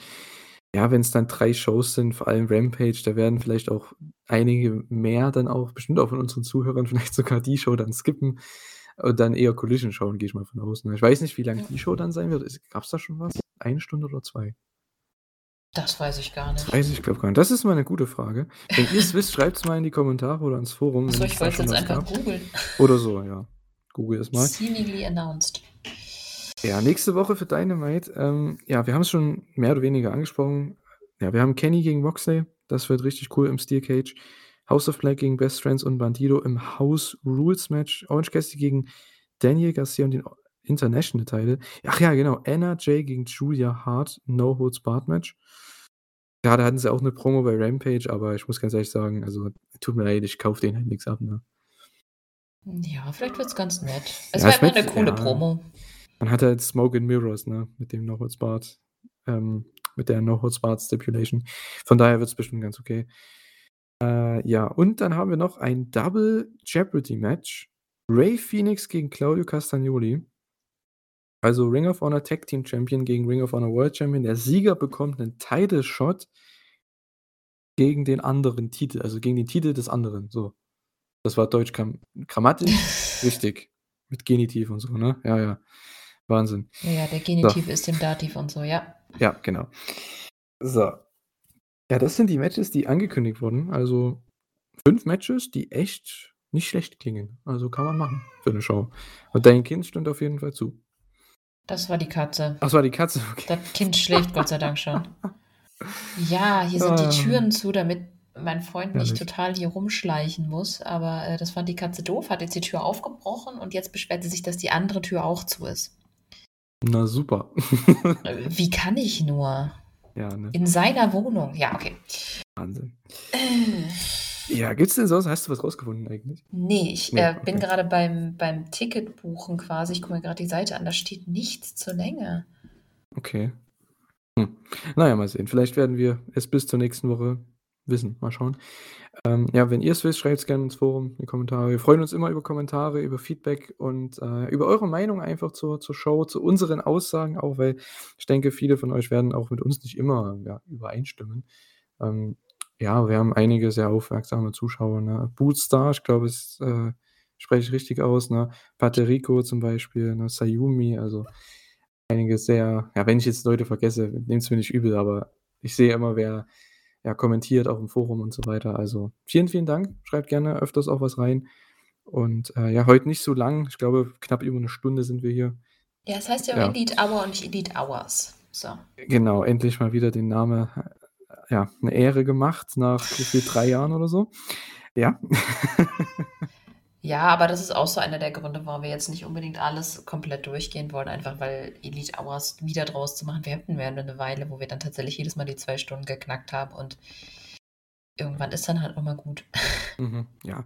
ja, wenn es dann drei Shows sind, vor allem Rampage, da werden vielleicht auch einige mehr dann auch, bestimmt auch von unseren Zuhörern, [LAUGHS] vielleicht sogar die Show dann skippen und dann eher Collision schauen, gehe ich mal von aus. ne? Ich weiß nicht, wie lang Ja. die Show dann sein wird. Gab es da schon was? Eine Stunde oder zwei? Das weiß ich gar Das nicht. weiß ich, glaube gar nicht. Das ist mal eine gute Frage. Wenn ihr es wisst, schreibt es mal in die Kommentare oder ins Forum. Wenn ich wollte es jetzt einfach gab. googeln. Oder so, ja. Google es mal. Seemingly announced. Ja, nächste Woche für Dynamite. Ähm, ja, wir haben es schon mehr oder weniger angesprochen. Ja, wir haben Kenny gegen Moxley. Das wird richtig cool im Steel Cage. House of Black gegen Best Friends und Bandido im House Rules Match. Orange Cassidy gegen Daniel Garcia und den International Title. Ach ja, genau. Anna Jay gegen Julia Hart. No Holds Barred Match. Gerade hatten sie auch eine Promo bei Rampage, aber ich muss ganz ehrlich sagen, also tut mir leid, ich kaufe denen halt nichts ab. Ne? Ja, vielleicht wird es ganz nett. Es Ja, wäre es immer eine coole ja. Promo. Man hat halt Smoke and Mirrors, ne, mit dem No Holds Barred, ähm, mit der No Holds Barred Stipulation. Von daher wird es bestimmt ganz okay. Äh, ja, und dann haben wir noch ein Double Jeopardy Match. Ray Phoenix gegen Claudio Castagnoli. Also Ring of Honor Tag Team Champion gegen Ring of Honor World Champion. Der Sieger bekommt einen Title Shot gegen den anderen Titel, also gegen den Titel des anderen. So. Das war deutsch gram grammatisch [LAUGHS] richtig. Mit Genitiv und so, ne? Ja, ja. Wahnsinn. Ja, der Genitiv ist dem Dativ und so, ja. Ja, genau. So. Ja, das sind die Matches, die angekündigt wurden. Also fünf Matches, die echt nicht schlecht klingen. Also kann man machen für eine Show. Und dein Kind stimmt auf jeden Fall zu. Das war die Katze. Ach, das war die Katze. Okay. Das Kind schläft Gott sei Dank schon. [LAUGHS] Ja, hier sind die Türen zu, damit mein Freund nicht total hier rumschleichen muss. Aber äh, das fand die Katze doof, hat jetzt die Tür aufgebrochen und jetzt beschwert sie sich, dass die andere Tür auch zu ist. Na super. Äh, Wie kann ich nur? ja, ne? In seiner Wohnung. Ja, okay. Wahnsinn. Äh, Ja, gibt's denn sonst? Hast du was rausgefunden eigentlich? Nee, ich Nee, äh, bin okay. gerade beim, beim Ticketbuchen quasi. Ich gucke mir gerade die Seite an, da steht nichts zur Länge. Okay. Hm. Naja, mal sehen. Vielleicht werden wir es bis zur nächsten Woche wissen. Mal schauen. Ähm, ja, wenn ihr es wisst, schreibt es gerne ins Forum, in die Kommentare. Wir freuen uns immer über Kommentare, über Feedback und äh, über eure Meinung einfach zur, zur Show, zu unseren Aussagen auch, weil ich denke, viele von euch werden auch mit uns nicht immer ja, übereinstimmen. Ähm, ja, wir haben einige sehr aufmerksame Zuschauer. Ne? Bootstar, ich glaube, es äh, spreche ich richtig aus. Ne? Paterico zum Beispiel, ne? Sayumi, also einige sehr, ja, wenn ich jetzt Leute vergesse, nehmt es mir nicht übel, aber ich sehe immer, wer ja, kommentiert auch im Forum und so weiter. Also vielen, vielen Dank. Schreibt gerne öfters auch was rein. Und äh, ja, heute nicht so lang. Ich glaube, knapp über eine Stunde sind wir hier. Ja, es heißt ja auch Ja. Elite Hour und nicht Elite Hours. So. Genau, endlich mal wieder den Namen, ja, eine Ehre gemacht nach gefühlt drei Jahren oder so. Ja. Ja, aber das ist auch so einer der Gründe, warum wir jetzt nicht unbedingt alles komplett durchgehen wollen, einfach weil Elite Hours wieder draus zu machen. Wir hätten ja nur eine Weile, wo wir dann tatsächlich jedes Mal die zwei Stunden geknackt haben und irgendwann ist dann halt auch mal gut. [LAUGHS] Mhm, ja.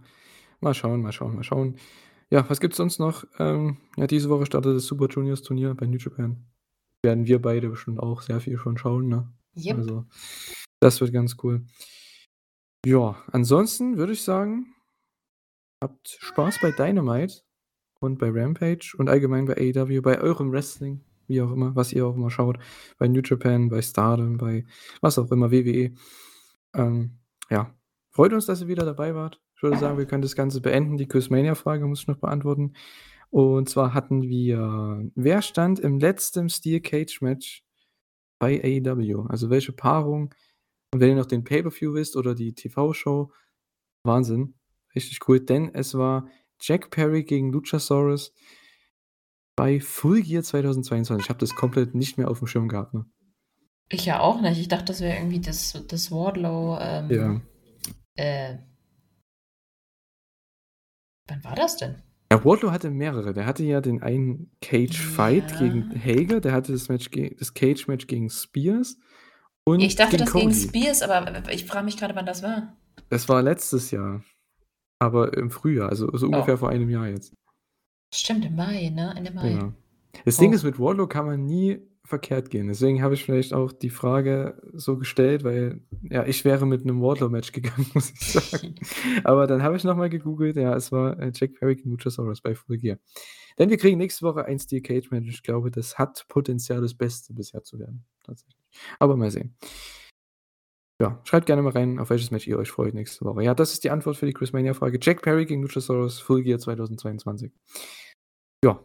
Mal schauen, mal schauen, mal schauen. Ja, was gibt's sonst noch? Ähm, ja, diese Woche startet das Super Juniors Turnier bei New Japan. Werden wir beide bestimmt auch sehr viel schon schauen, ne? Yep. Also, das wird ganz cool. Ja, ansonsten würde ich sagen, habt Spaß bei Dynamite und bei Rampage und allgemein bei AEW, bei eurem Wrestling, wie auch immer, was ihr auch immer schaut, bei New Japan, bei Stardom, bei was auch immer, WWE. Ähm, ja, freut uns, dass ihr wieder dabei wart. Ich würde sagen, wir können das Ganze beenden. Die Quizmania-Frage muss ich noch beantworten. Und zwar hatten wir, wer stand im letzten Steel Cage Match bei AEW? Also welche Paarung? Und wenn ihr noch den Pay-Per-View wisst oder die TV-Show, Wahnsinn. Richtig cool, denn es war Jack Perry gegen Luchasaurus bei Full Gear 2022. Ich habe das komplett nicht mehr auf dem Schirm gehabt. Ne? Ich ja auch nicht. Ich dachte, das wäre irgendwie das, das Wardlow. Ähm, Ja. Äh, wann war das denn? Ja, Wardlow hatte mehrere. Der hatte ja den einen Cage-Fight Ja. gegen Hager, der hatte das, Match ge das Cage-Match gegen Spears. Und Ich dachte, gegen das gegen Cody. Spears, aber ich frage mich gerade, wann das war. Das war letztes Jahr. Aber im Frühjahr, also so ungefähr Oh. vor einem Jahr jetzt. Stimmt, im Mai, ne? Ende Mai. Ja. Das Ding Oh. ist, mit Wardlow kann man nie verkehrt gehen. Deswegen habe ich vielleicht auch die Frage so gestellt, weil ja, ich wäre mit einem Wardlow-Match gegangen, [LAUGHS] muss ich sagen. [LAUGHS] Aber dann habe ich nochmal gegoogelt. Ja, es war äh, Jack Perry gegen Luchasaurus bei Full Gear. Denn wir kriegen nächste Woche ein Steel Cage Match. Ich glaube, das hat Potenzial, das Beste bisher zu werden. Tatsächlich. Aber mal sehen. Ja, schreibt gerne mal rein, auf welches Match ihr euch freut nächste Woche. Ja, das ist die Antwort für die Chrismania-Frage. Jack Perry gegen Luchasaurus, Full Gear 2022. Ja,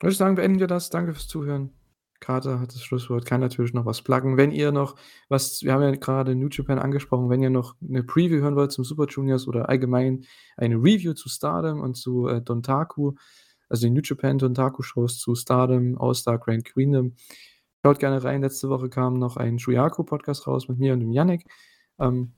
würde ich sagen, beenden wir das. Danke fürs Zuhören. Carter hat das Schlusswort, kann natürlich noch was pluggen. Wenn ihr noch was, wir haben ja gerade New Japan angesprochen, wenn ihr noch eine Preview hören wollt zum Super Juniors oder allgemein eine Review zu Stardom und zu äh, Dontaku, also die New Japan Dontaku Shows zu Stardom, All-Star Grand Queendom, schaut gerne rein. Letzte Woche kam noch ein Shuyaku Podcast raus mit mir und dem Yannick. Ähm,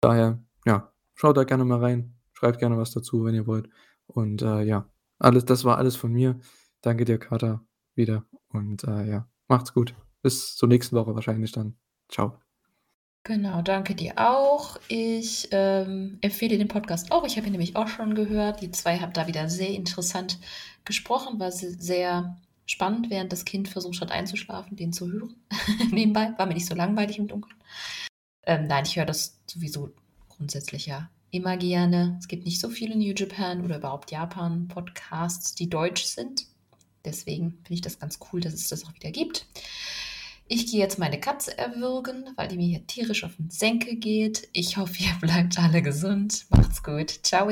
daher, ja, schaut da gerne mal rein. Schreibt gerne was dazu, wenn ihr wollt. Und äh, ja, alles, das war alles von mir. Danke dir, Carter, wieder. Und äh, ja, macht's gut. Bis zur nächsten Woche wahrscheinlich dann. Ciao. Genau, danke dir auch. Ich ähm, empfehle den Podcast auch. Ich habe ihn nämlich auch schon gehört. Die zwei haben da wieder sehr interessant gesprochen, war se- sehr spannend, während das Kind versucht hat einzuschlafen, den zu hören. [LAUGHS] Nebenbei war mir nicht so langweilig im Dunkeln. Ähm, nein, ich höre das sowieso grundsätzlich ja immer gerne. Es gibt nicht so viele New Japan oder überhaupt Japan-Podcasts, die deutsch sind. Deswegen finde ich das ganz cool, dass es das auch wieder gibt. Ich gehe jetzt meine Katze erwürgen, weil die mir hier tierisch auf den Senkel geht. Ich hoffe, ihr [LAUGHS] bleibt alle gesund. Macht's gut. Ciao.